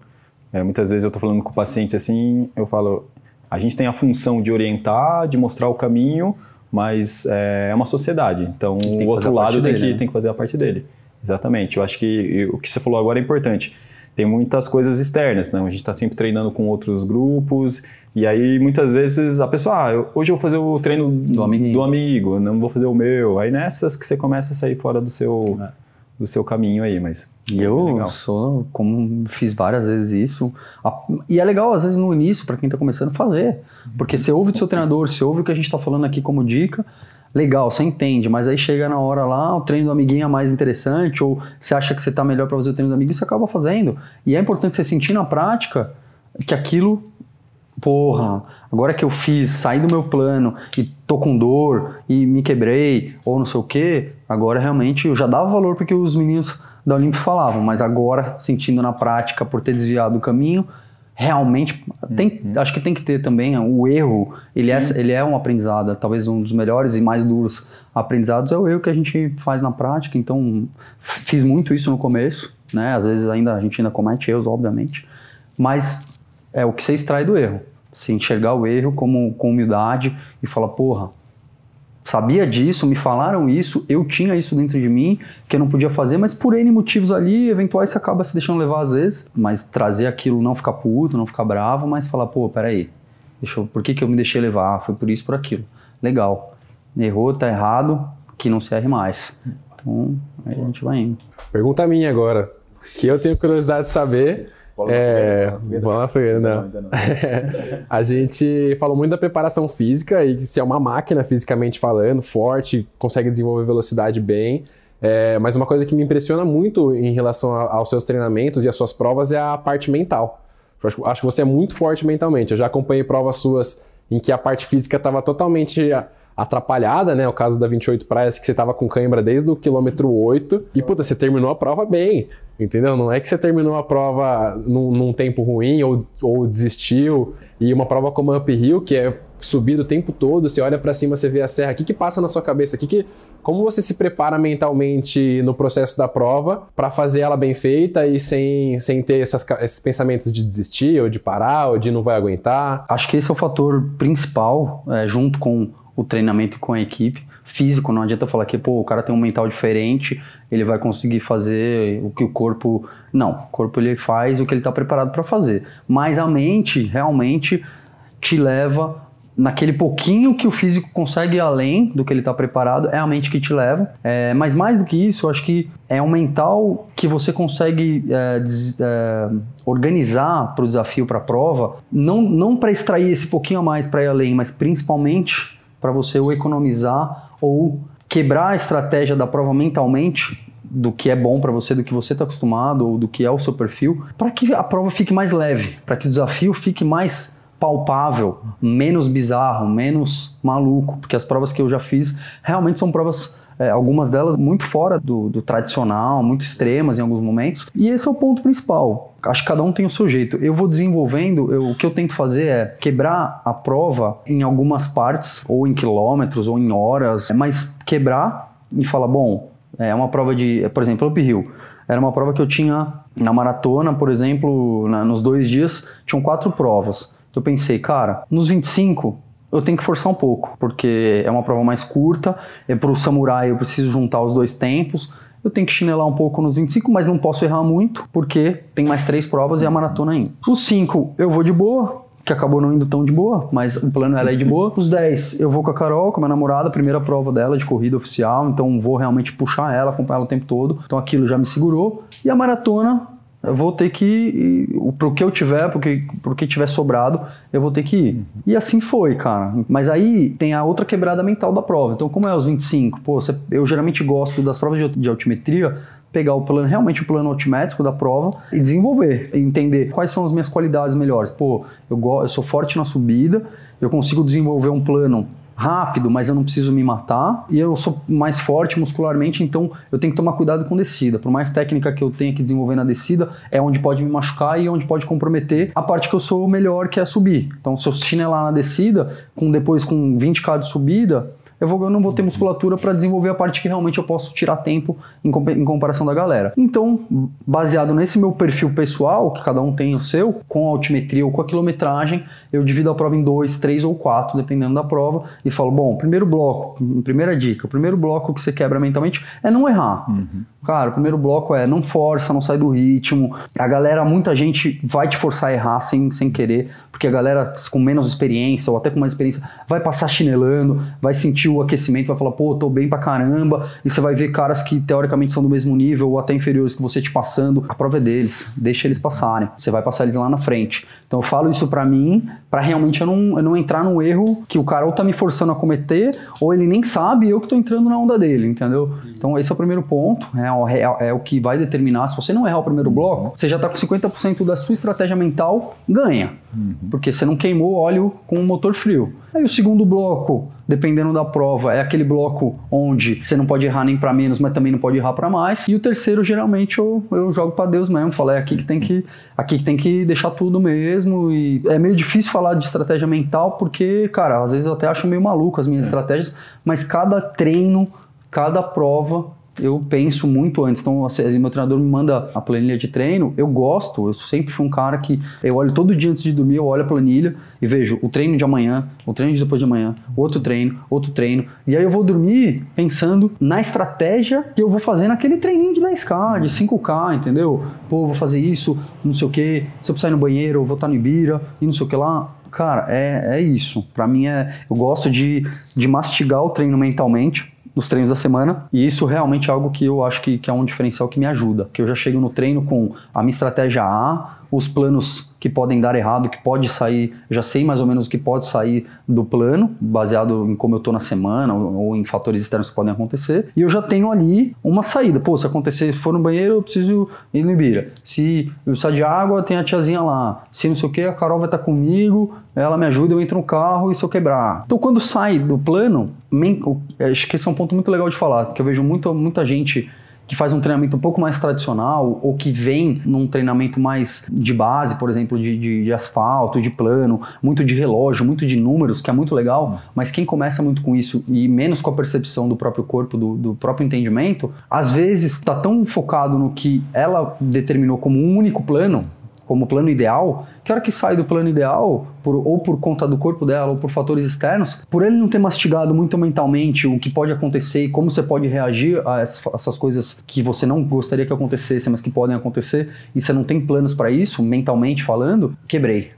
é, muitas vezes eu estou falando com o paciente assim, eu falo, a gente tem a função de orientar, de mostrar o caminho, mas é, é uma sociedade, então o outro lado tem, dele, que, né? tem que fazer a parte dele. Exatamente, eu acho que o que você falou agora é importante. Tem muitas coisas externas, né? a gente está sempre treinando com outros grupos, e aí muitas vezes a pessoa, ah, eu, hoje eu vou fazer o treino do, do amigo, não vou fazer o meu. Aí nessas que você começa a sair fora do seu. É do seu caminho aí, mas. E eu sou, como fiz várias vezes isso, e é legal às vezes no início para quem está começando a fazer, porque você ouve do seu treinador, você ouve o que a gente está falando aqui como dica, legal, você entende, mas aí chega na hora lá, o treino do amiguinho é mais interessante, ou você acha que você está melhor para fazer o treino do amiguinho, você acaba fazendo. E é importante você sentir na prática que aquilo porra, agora que eu fiz, saí do meu plano e tô com dor e me quebrei, ou não sei o que, agora realmente eu já dava valor porque os meninos da Olympus falavam, mas agora, sentindo na prática por ter desviado o caminho, realmente tem, uhum. acho que tem que ter também o erro, ele é, ele é um aprendizado, talvez um dos melhores e mais duros aprendizados é o erro que a gente faz na prática, então fiz muito isso no começo, né? Às vezes ainda a gente ainda comete erros, obviamente, mas é o que você extrai do erro. Se enxergar o erro como, com humildade e falar, porra, sabia disso, me falaram isso, eu tinha isso dentro de mim, que eu não podia fazer, mas por N motivos ali, eventuais, você acaba se deixando levar às vezes. Mas trazer aquilo, não ficar puto, não ficar bravo, mas falar, pô, peraí, deixa eu, por que, que eu me deixei levar? Foi por isso, por aquilo. Legal. Errou, tá errado, que não se erre mais. Então, aí a gente vai indo. Pergunta minha agora, que eu tenho curiosidade de saber Bola é, bola na fogueira, não. não, não. a gente falou muito da preparação física e se é uma máquina fisicamente falando, forte, consegue desenvolver velocidade bem. É, mas uma coisa que me impressiona muito em relação aos seus treinamentos e às suas provas é a parte mental. Eu acho que você é muito forte mentalmente. Eu já acompanhei provas suas em que a parte física estava totalmente atrapalhada, né? O caso da 28 Praias, que você estava com cãibra desde o quilômetro 8 e, puta, você terminou a prova bem. Entendeu? Não é que você terminou a prova num, num tempo ruim ou, ou desistiu. E uma prova como a Uphill, que é subir o tempo todo, você olha para cima, você vê a serra, o que, que passa na sua cabeça? Que que, como você se prepara mentalmente no processo da prova para fazer ela bem feita e sem, sem ter essas, esses pensamentos de desistir, ou de parar, ou de não vai aguentar? Acho que esse é o fator principal, é, junto com o treinamento com a equipe, físico, não adianta falar que pô, o cara tem um mental diferente, ele vai conseguir fazer o que o corpo. Não, o corpo ele faz o que ele está preparado para fazer. Mas a mente realmente te leva naquele pouquinho que o físico consegue além do que ele está preparado, é a mente que te leva. É, mas mais do que isso, eu acho que é um mental que você consegue é, des, é, organizar para o desafio, para a prova, não, não para extrair esse pouquinho a mais para ir além, mas principalmente para você o economizar ou quebrar a estratégia da prova mentalmente do que é bom para você, do que você está acostumado ou do que é o seu perfil, para que a prova fique mais leve, para que o desafio fique mais palpável, menos bizarro, menos maluco, porque as provas que eu já fiz realmente são provas é, algumas delas muito fora do, do, tradicional, muito extremas em alguns momentos. E esse é o ponto principal. Acho que cada um tem o seu jeito. Eu vou desenvolvendo, eu, o que eu tento fazer é quebrar a prova em algumas partes, ou em quilômetros, ou em horas, mas quebrar e falar, bom, é uma prova de, por exemplo, Up Hill. Era uma prova que eu tinha na maratona, por exemplo, na, nos dois dias, tinham quatro provas eu pensei, cara, nos 25 eu tenho que forçar um pouco, porque é uma prova mais curta, é pro samurai eu preciso juntar os dois tempos, eu tenho que chinelar um pouco nos 25, mas não posso errar muito, porque tem mais três provas e a maratona ainda. Os 5 eu vou de boa, que acabou não indo tão de boa, mas o plano é de boa. Os 10 eu vou com a Carol, com a minha namorada, primeira prova dela de corrida oficial, então vou realmente puxar ela, acompanhar ela o tempo todo. Então aquilo já me segurou. E a maratona eu vou ter que pro que eu tiver, porque pro que tiver sobrado, eu vou ter que ir. E assim foi, cara. Mas aí tem a outra quebrada mental da prova. Então, como é os 25? Pô, eu geralmente gosto das provas de, de altimetria pegar o plano, realmente o plano altimétrico da prova e desenvolver, entender quais são as minhas qualidades melhores. Pô, eu, eu sou forte na subida, eu consigo desenvolver um plano rápido, mas eu não preciso me matar. E eu sou mais forte muscularmente, então eu tenho que tomar cuidado com descida. Por mais técnica que eu tenha que desenvolver na descida, é onde pode me machucar e onde pode comprometer a parte que eu sou melhor, que é subir. Então, se eu chinelar na descida, com depois com 20k de subida, eu, vou, eu não vou ter musculatura para desenvolver a parte que realmente eu posso tirar tempo em, em, comparação da galera. Então, baseado nesse meu perfil pessoal, que cada um tem o seu, com a altimetria ou com a quilometragem, eu divido a prova em dois, três ou quatro, dependendo da prova, e falo: bom, primeiro bloco, primeira dica, o primeiro bloco que você quebra mentalmente é não errar. Uhum. Cara, o primeiro bloco é não força, não sai do ritmo. A galera, muita gente vai te forçar a errar sem, sem querer, porque a galera com menos experiência ou até com mais experiência vai passar chinelando, vai sentir o aquecimento, vai falar, pô, tô bem pra caramba. E você vai ver caras que teoricamente são do mesmo nível ou até inferiores que você te passando. A prova é deles, deixa eles passarem. Você vai passar eles lá na frente. Então eu falo isso para mim, para realmente eu não, eu não entrar no erro que o cara ou tá me forçando a cometer, ou ele nem sabe eu que tô entrando na onda dele, entendeu? Então esse é o primeiro ponto, é, é, é o que vai determinar. Se você não errar o primeiro bloco, você já tá com 50% da sua estratégia mental ganha. Uhum. Porque você não queimou óleo com o motor frio. Aí o segundo bloco, dependendo da prova, é aquele bloco onde você não pode errar nem para menos, mas também não pode errar para mais. E o terceiro, geralmente, eu, eu jogo para Deus mesmo. Falo, é aqui que tem que, aqui que tem que deixar tudo mesmo. E é meio difícil falar de estratégia mental, porque, cara, às vezes eu até acho meio maluco as minhas é. estratégias, mas cada treino, cada prova eu penso muito antes. Então, assim, meu treinador me manda a planilha de treino, eu gosto, eu sempre fui um cara que eu olho todo dia antes de dormir, eu olho a planilha e vejo o treino de amanhã, o treino de depois de amanhã, outro treino, outro treino. E aí eu vou dormir pensando na estratégia que eu vou fazer naquele treininho de 10K, de 5K, entendeu? Pô, vou fazer isso, não sei o que, se eu precisar ir no banheiro, eu vou estar no Ibira e não sei o que lá. Cara, é, é isso. Para mim é. Eu gosto de, de mastigar o treino mentalmente nos treinos da semana. E isso realmente é algo que eu acho que, que é um diferencial que me ajuda. Que eu já chego no treino com a minha estratégia A, os planos que podem dar errado, que pode sair, já sei mais ou menos o que pode sair do plano, baseado em como eu estou na semana ou, ou, em fatores externos que podem acontecer, e eu já tenho ali uma saída. Pô, se acontecer, se for no banheiro, eu preciso ir no Ibira. Se eu precisar de água, tem a tiazinha lá. Se não sei o que, a Carol vai estar comigo, ela me ajuda, eu entro no carro e se eu quebrar. Então, quando sai do plano, acho que esse é um ponto muito legal de falar, que eu vejo muito, muita gente que faz um treinamento um pouco mais tradicional ou que vem num treinamento mais de base, por exemplo, de, de, de, asfalto, de plano, muito de relógio, muito de números, que é muito legal, mas quem começa muito com isso e menos com a percepção do próprio corpo, do, do próprio entendimento, às vezes está tão focado no que ela determinou como um único plano, como plano ideal, que a hora que sai do plano ideal, por, ou por conta do corpo dela, ou por fatores externos, por ele não ter mastigado muito mentalmente o que pode acontecer e como você pode reagir a essas coisas que você não gostaria que acontecessem, mas que podem acontecer, e você não tem planos para isso, mentalmente falando, quebrei.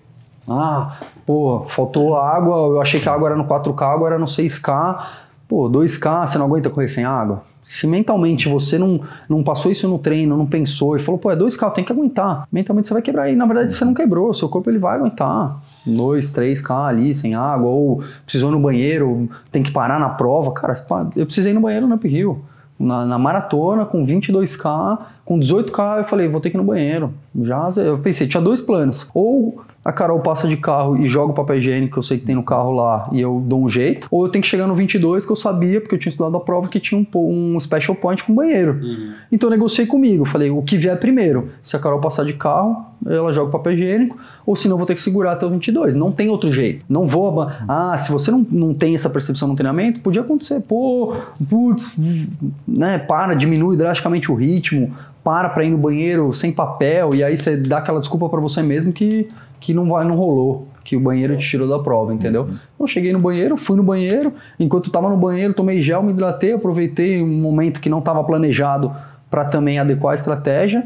Ah, pô, faltou água, eu achei que a água era no 4K, agora era no 6K. Pô, 2K, você não aguenta correr sem água? Se mentalmente você não, não passou isso no treino, não pensou e falou, pô, é 2K, tem que aguentar. Mentalmente você vai quebrar. E na verdade você não quebrou, seu corpo ele vai aguentar. 2, 3K ali sem água, ou precisou no banheiro, tem que parar na prova. Cara, eu precisei ir no banheiro no uphill. Na, na, maratona, com 22K, com 18K, eu falei, vou ter que ir no banheiro. Já, eu pensei, tinha dois planos. Ou a Carol passa de carro e joga o papel higiênico que eu sei que tem no carro lá e eu dou um jeito, ou eu tenho que chegar no 22 que eu sabia, porque eu tinha estudado a prova, que tinha um, um special point com banheiro. Uhum. Então eu negociei comigo, falei, o que vier primeiro, se a Carol passar de carro, ela joga o papel higiênico, ou senão eu vou ter que segurar até o 22. Não tem outro jeito. Não vou. Ah, se você não, não tem essa percepção no treinamento, podia acontecer, pô, putz, né, para, diminui drasticamente o ritmo, para para ir no banheiro sem papel, e aí você dá aquela desculpa para você mesmo que que não vai, não rolou, que o banheiro te tirou da prova, entendeu? Uhum. Eu cheguei no banheiro, fui no banheiro, enquanto estava no banheiro, tomei gel, me hidratei, aproveitei um momento que não estava planejado para também adequar a estratégia.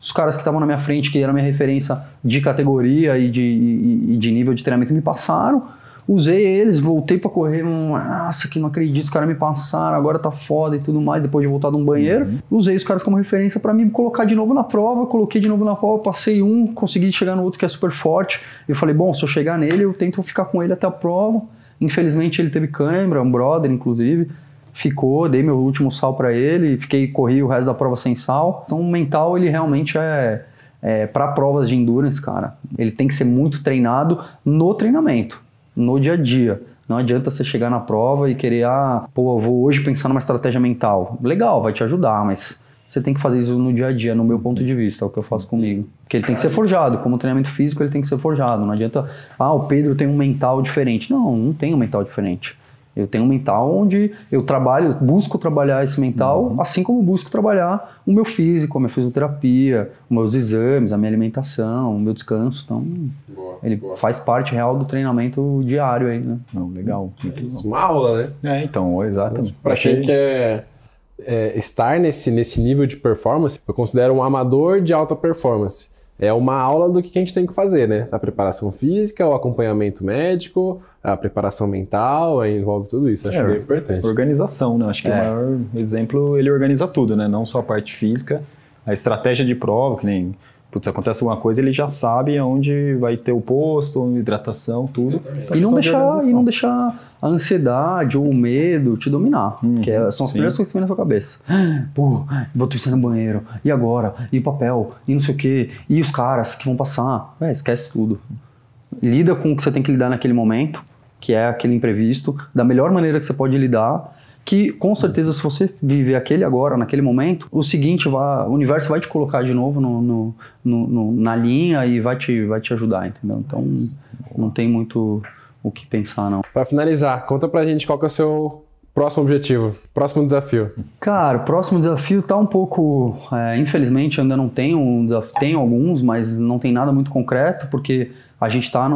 Os caras que estavam na minha frente, que era minha referência de categoria e de, e, e de nível de treinamento, me passaram Usei eles, voltei para correr. Nossa, que não acredito, os caras me passaram, agora tá foda e tudo mais, depois de voltar de um banheiro. Uhum. Usei os caras como referência para me colocar de novo na prova. Coloquei de novo na prova, passei um, consegui chegar no outro que é super forte. Eu falei, bom, se eu chegar nele, eu tento ficar com ele até a prova. Infelizmente ele teve câimbra, um brother, inclusive. Ficou, dei meu último sal para ele, fiquei corri o resto da prova sem sal. Então o mental ele realmente é, é para provas de endurance, cara. Ele tem que ser muito treinado no treinamento no dia a dia. Não adianta você chegar na prova e querer, ah, pô, eu vou hoje pensar numa estratégia mental. Legal, vai te ajudar, mas você tem que fazer isso no dia a dia, no meu ponto de vista, é o que eu faço comigo. Porque ele tem que ser forjado, como treinamento físico ele tem que ser forjado. Não adianta, ah, o Pedro tem um mental diferente. Não, não tem um mental diferente. Eu tenho um mental onde eu trabalho, busco trabalhar esse mental, uhum. assim como busco trabalhar o meu físico, a minha fisioterapia, os meus exames, a minha alimentação, o meu descanso. Então, boa, ele boa. faz parte real do treinamento diário aí, né? Não, legal. É uma aula, né? É, então, exatamente. Para quem quer é, estar nesse, nesse nível de performance, eu considero um amador de alta performance é uma aula do que a gente tem que fazer, né? A preparação física, o acompanhamento médico, a preparação mental, envolve tudo isso. Acho é, bem importante. Organização, né? Acho que é. o maior exemplo, ele organiza tudo, né? Não só a parte física, a estratégia de prova, que nem putz, acontece alguma coisa, ele já sabe onde vai ter o posto, hidratação, tudo. E não, deixar, e não deixar a ansiedade ou o medo te dominar. Uhum, que é, são as sim. primeiras coisas que vem na sua cabeça. Pô, vou precisar no banheiro. E agora? E o papel? E não sei o quê? E os caras que vão passar? É, esquece tudo. Lida com o que você tem que lidar naquele momento, que é aquele imprevisto, da melhor maneira que você pode lidar que com certeza se você viver aquele agora, naquele momento, o seguinte, vai, o universo vai te colocar de novo no, no, no, na linha e vai te, vai te ajudar, entendeu? Então não tem muito o que pensar, não. Para finalizar, conta pra gente qual que é o seu próximo objetivo, próximo desafio. Cara, o próximo desafio tá um pouco, é, infelizmente ainda não tenho, tenho alguns, mas não tem nada muito concreto, porque a gente está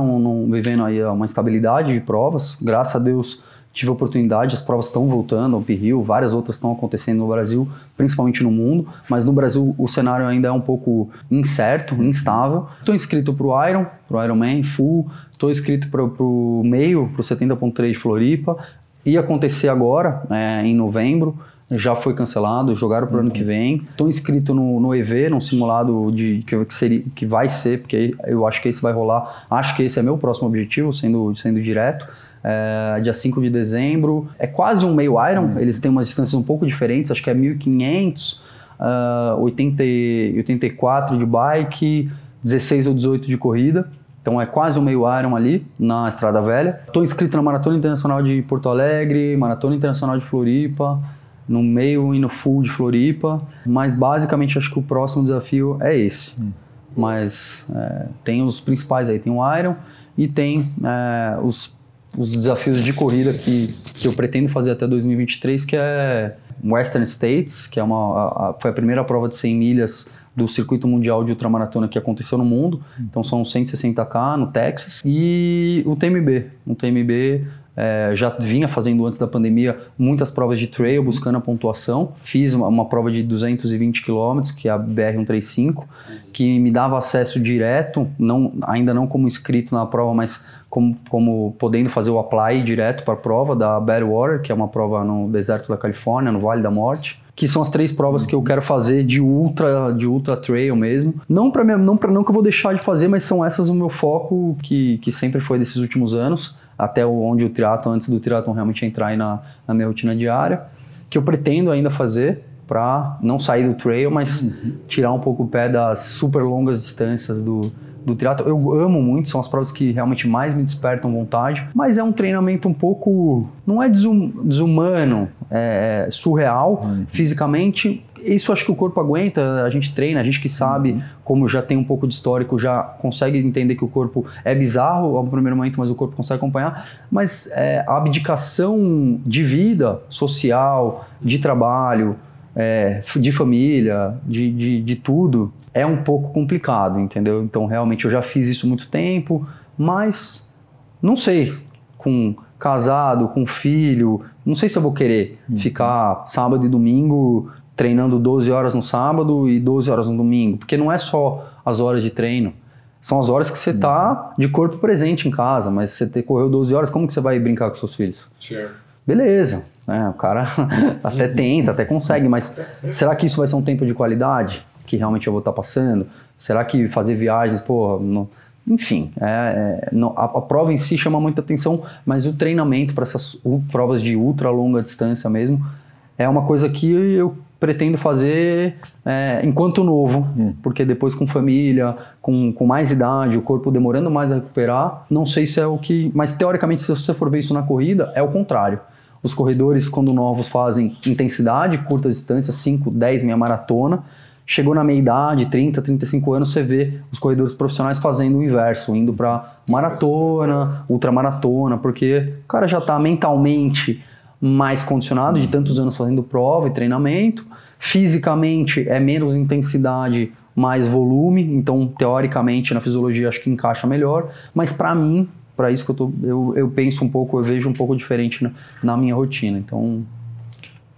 vivendo aí uma estabilidade de provas, graças a Deus tive a oportunidade, as provas estão voltando, o Rio, várias outras estão acontecendo no Brasil, principalmente no mundo, mas no Brasil o cenário ainda é um pouco incerto, instável. Estou inscrito para o Iron, para o Ironman Full, estou inscrito para o meio, para o 70.3 de Floripa, ia acontecer agora, é, em novembro, já foi cancelado, jogaram para o ano que vem. Estou inscrito no, no EV, num simulado de que, que, seria, que vai ser, porque eu acho que esse vai rolar. Acho que esse é meu próximo objetivo, sendo, sendo direto é, dia 5 de dezembro. É quase um meio Iron, uhum. eles têm umas distâncias um pouco diferentes, acho que é 1500, uh, 80, 84 de bike, 16 ou 18 de corrida. Então é quase um meio Iron ali na Estrada Velha. Estou inscrito na Maratona Internacional de Porto Alegre, Maratona Internacional de Floripa, no meio e no full de Floripa. Mas basicamente acho que o próximo desafio é esse. Hum. Mas é, tem os principais aí, tem o Iron e tem é, os os desafios de corrida que, que eu pretendo fazer até 2023, que é Western States, que é uma, a, a, foi a primeira prova de 100 milhas do circuito mundial de ultramaratona que aconteceu no mundo. Então são 160K no Texas. E o TMB. O TMB é, já vinha fazendo antes da pandemia muitas provas de trail, buscando a pontuação. Fiz uma, uma prova de 220 km, que é a BR-135, que me dava acesso direto, não, ainda não como inscrito na prova, mas como, como podendo fazer o apply direto para a prova da Badwater, que é uma prova no deserto da Califórnia, no Vale da Morte que são as três provas que eu quero fazer de ultra de ultra trail mesmo. Não para não para não que eu vou deixar de fazer, mas são essas o meu foco que, que sempre foi desses últimos anos até onde o triatlon, antes do triatlon realmente entrar aí na, na minha rotina diária, que eu pretendo ainda fazer para não sair do trail, mas uhum. tirar um pouco o pé das super longas distâncias do, do triatlo. Eu amo muito, são as provas que realmente mais me despertam vontade, mas é um treinamento um pouco, não é desum, desumano, é, é surreal uhum. fisicamente, isso acho que o corpo aguenta, a gente treina, a gente que sabe, uhum. como já tem um pouco de histórico, já consegue entender que o corpo é bizarro ao primeiro momento, mas o corpo consegue acompanhar. Mas é, a abdicação de vida social, de trabalho, é, de família, de, de, de tudo, é um pouco complicado, entendeu? Então realmente eu já fiz isso muito tempo, mas não sei, com casado, com filho, não sei se eu vou querer uhum. ficar sábado e domingo treinando 12 horas no sábado e 12 horas no domingo, porque não é só as horas de treino, são as horas que você está de corpo presente em casa, mas você te, correu 12 horas, como que você vai brincar com seus filhos? Sure. Beleza, né? o cara até tenta, até consegue, mas será que isso vai ser um tempo de qualidade que realmente eu vou estar tá passando? Será que fazer viagens, pô, não, enfim, é, é, não, a, a, prova em si chama muita atenção, mas o treinamento para essas provas de ultra longa distância mesmo é uma coisa que eu pretendo fazer é, enquanto novo, hum. porque depois com família, com, com mais idade, o corpo demorando mais a recuperar, não sei se é o que. Mas teoricamente, se você for ver isso na corrida, é o contrário. Os corredores, quando novos, fazem intensidade, curta distância, 5, 10, meia maratona. Chegou na meia idade, 30, 35 anos, você vê os corredores profissionais fazendo o inverso, indo para maratona, ultramaratona, porque o cara já está mentalmente mais condicionado, de tantos anos fazendo prova e treinamento. Fisicamente é menos intensidade, mais volume, então teoricamente na fisiologia acho que encaixa melhor, mas para mim, para isso que eu, tô, eu, eu penso um pouco, eu vejo um pouco diferente na, na minha rotina. Então,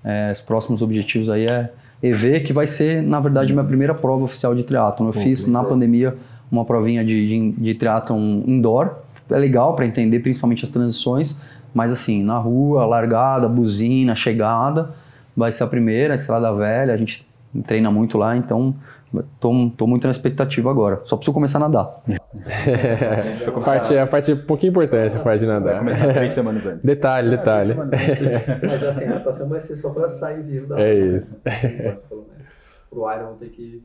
é, os próximos objetivos aí é EV, que vai ser, na verdade, minha primeira prova oficial de triatlon. Eu Pô, fiz na pandemia uma provinha de, de, de triatlon indoor, é legal para entender principalmente as transições, mas assim, na rua, largada, buzina, chegada, vai ser a primeira, a Estrada Velha, a gente treina muito lá, então tô, tô muito na expectativa agora. Só preciso começar a nadar. É, a, parte, a parte um pouquino importante, a parte de nadar. Vai começar três semanas antes. Detalhe, detalhe. Mas assim, a natação vai ser só para sair vivo da É isso. Pelo menos. Pro Iron vou ter que...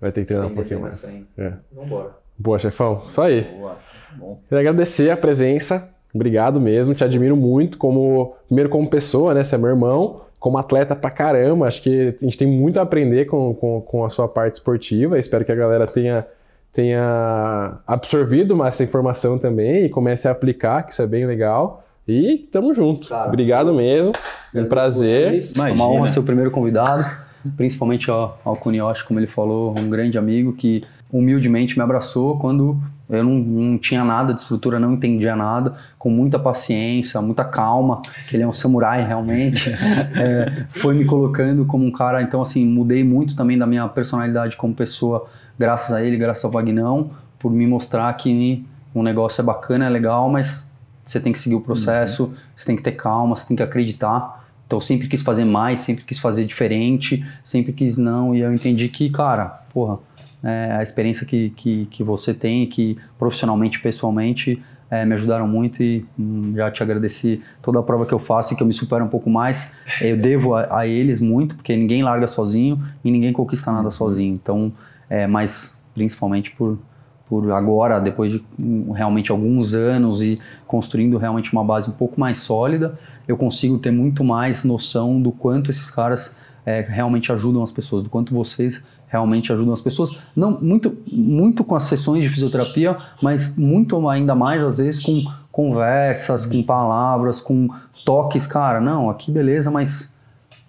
Vai ter que treinar um pouquinho mais. É. Vambora. Boa, chefão. Só aí. Boa. Bom. Queria agradecer a presença Obrigado mesmo, te admiro muito como primeiro como pessoa, né? Você é meu irmão, como atleta pra caramba. Acho que a gente tem muito a aprender com, com, com a sua parte esportiva. Espero que a galera tenha, tenha absorvido essa informação também e comece a aplicar, que isso é bem legal. E tamo junto. Cara, Obrigado mesmo. É um prazer. É uma honra ser o primeiro convidado, principalmente ao, ao Kunioshi, como ele falou, um grande amigo que humildemente me abraçou quando eu não, não, tinha nada de estrutura, não entendia nada, com muita paciência, muita calma, que ele é um samurai realmente, é, foi me colocando como um cara. Então, assim, mudei muito também da minha personalidade como pessoa, graças a ele, graças ao Vagnão, por me mostrar que um negócio é bacana, é legal, mas você tem que seguir o processo, uhum. você tem que ter calma, você tem que acreditar. Então, eu sempre quis fazer mais, sempre quis fazer diferente, sempre quis não, e eu entendi que, cara, porra é, a experiência que, que, que você tem, que profissionalmente, pessoalmente, é, me ajudaram muito e hum, já te agradeci toda a prova que eu faço e que eu me supero um pouco mais. Eu devo a, a eles muito, porque ninguém larga sozinho e ninguém conquista nada sozinho. Então, é, mas principalmente por, por agora, depois de hum, realmente alguns anos e construindo realmente uma base um pouco mais sólida, eu consigo ter muito mais noção do quanto esses caras é, realmente ajudam as pessoas, do quanto vocês realmente ajudam as pessoas. Não muito, muito com as sessões de fisioterapia, mas muito ainda mais às vezes com conversas, com palavras, com toques. Cara, não, aqui beleza, mas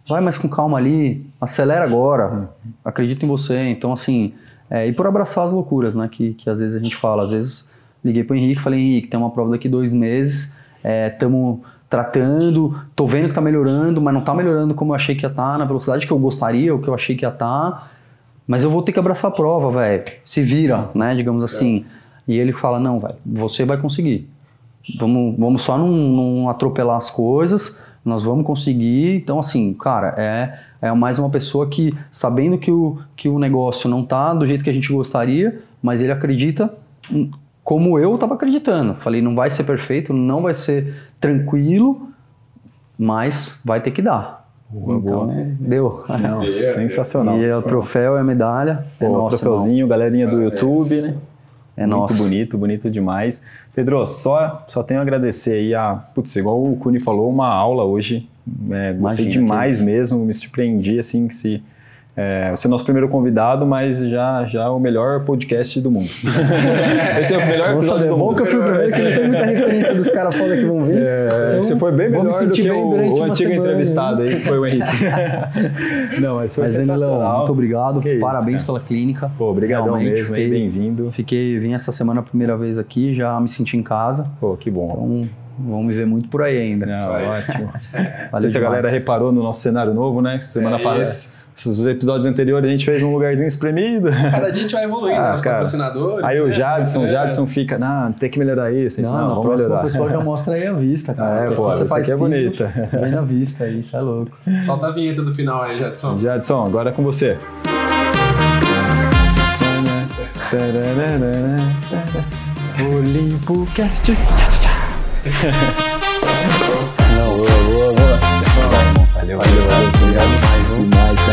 vai mais com calma ali, acelera agora, acredita em você. Então, assim, é, e por abraçar as loucuras, né? Que, que às vezes a gente fala. Às vezes liguei pro Henrique falei, Henrique, tem uma prova daqui dois meses, estamos é, tratando, tô vendo que tá melhorando, mas não tá melhorando como eu achei que ia estar, tá, na velocidade que eu gostaria, ou que eu achei que ia estar. Tá, mas eu vou ter que abraçar a prova, velho. Se vira, né? Digamos assim. E ele fala, não, velho, você vai conseguir. Vamos, vamos só não, não atropelar as coisas, nós vamos conseguir. Então, assim, cara, é, é mais uma pessoa que, sabendo que o, que o negócio não tá do jeito que a gente gostaria, mas ele acredita como eu estava acreditando. Falei, não vai ser perfeito, não vai ser tranquilo, mas vai ter que dar. Boa, então, boa. Deu. Não, sensacional. E é o troféu e a medalha. É Pô, é o troféuzinho, galerinha do YouTube, né? É Muito nosso. bonito, bonito demais. Pedro, só, só tenho a agradecer aí a. Putz, igual o Cuni falou, uma aula hoje. É, gostei Imagina demais que... mesmo, me surpreendi assim que se é, você é nosso primeiro convidado, mas já, já é o melhor podcast do mundo. Esse é o melhor Vamos episódio do mundo. que eu fui o primeiro, que não tem muita referência dos caras foda que vão vir. É, então, você foi bem melhor do que o, o antigo semana, entrevistado aí, que foi o Henrique. não, mas foi mas, sensacional. muito obrigado. Que Parabéns isso, pela clínica. Pô, obrigadão mesmo, bem-vindo. Fiquei, vim essa semana a primeira vez aqui, já me senti em casa. Pô, que bom. Então, Vamos me ver muito por aí ainda. Não, ótimo. Não sei se a galera reparou no nosso cenário novo, né? Semana é, passada os episódios anteriores a gente fez um lugarzinho espremido. Cada dia a gente vai evoluindo, ah. Né, os cara. patrocinadores. Aí né? o Jadson, é. Jadson fica, não, tem que melhorar isso. Não, não, não vamos melhorar. O pessoal já mostra aí a vista, cara. É, pô, você faz aqui é bonita. Vem na vista aí, isso é louco. Solta a vinheta do final aí, Jadson. Jadson, agora é com você. Olimpo Cast. Não, boa, boa, boa. Valeu, valeu, valeu. Obrigado demais.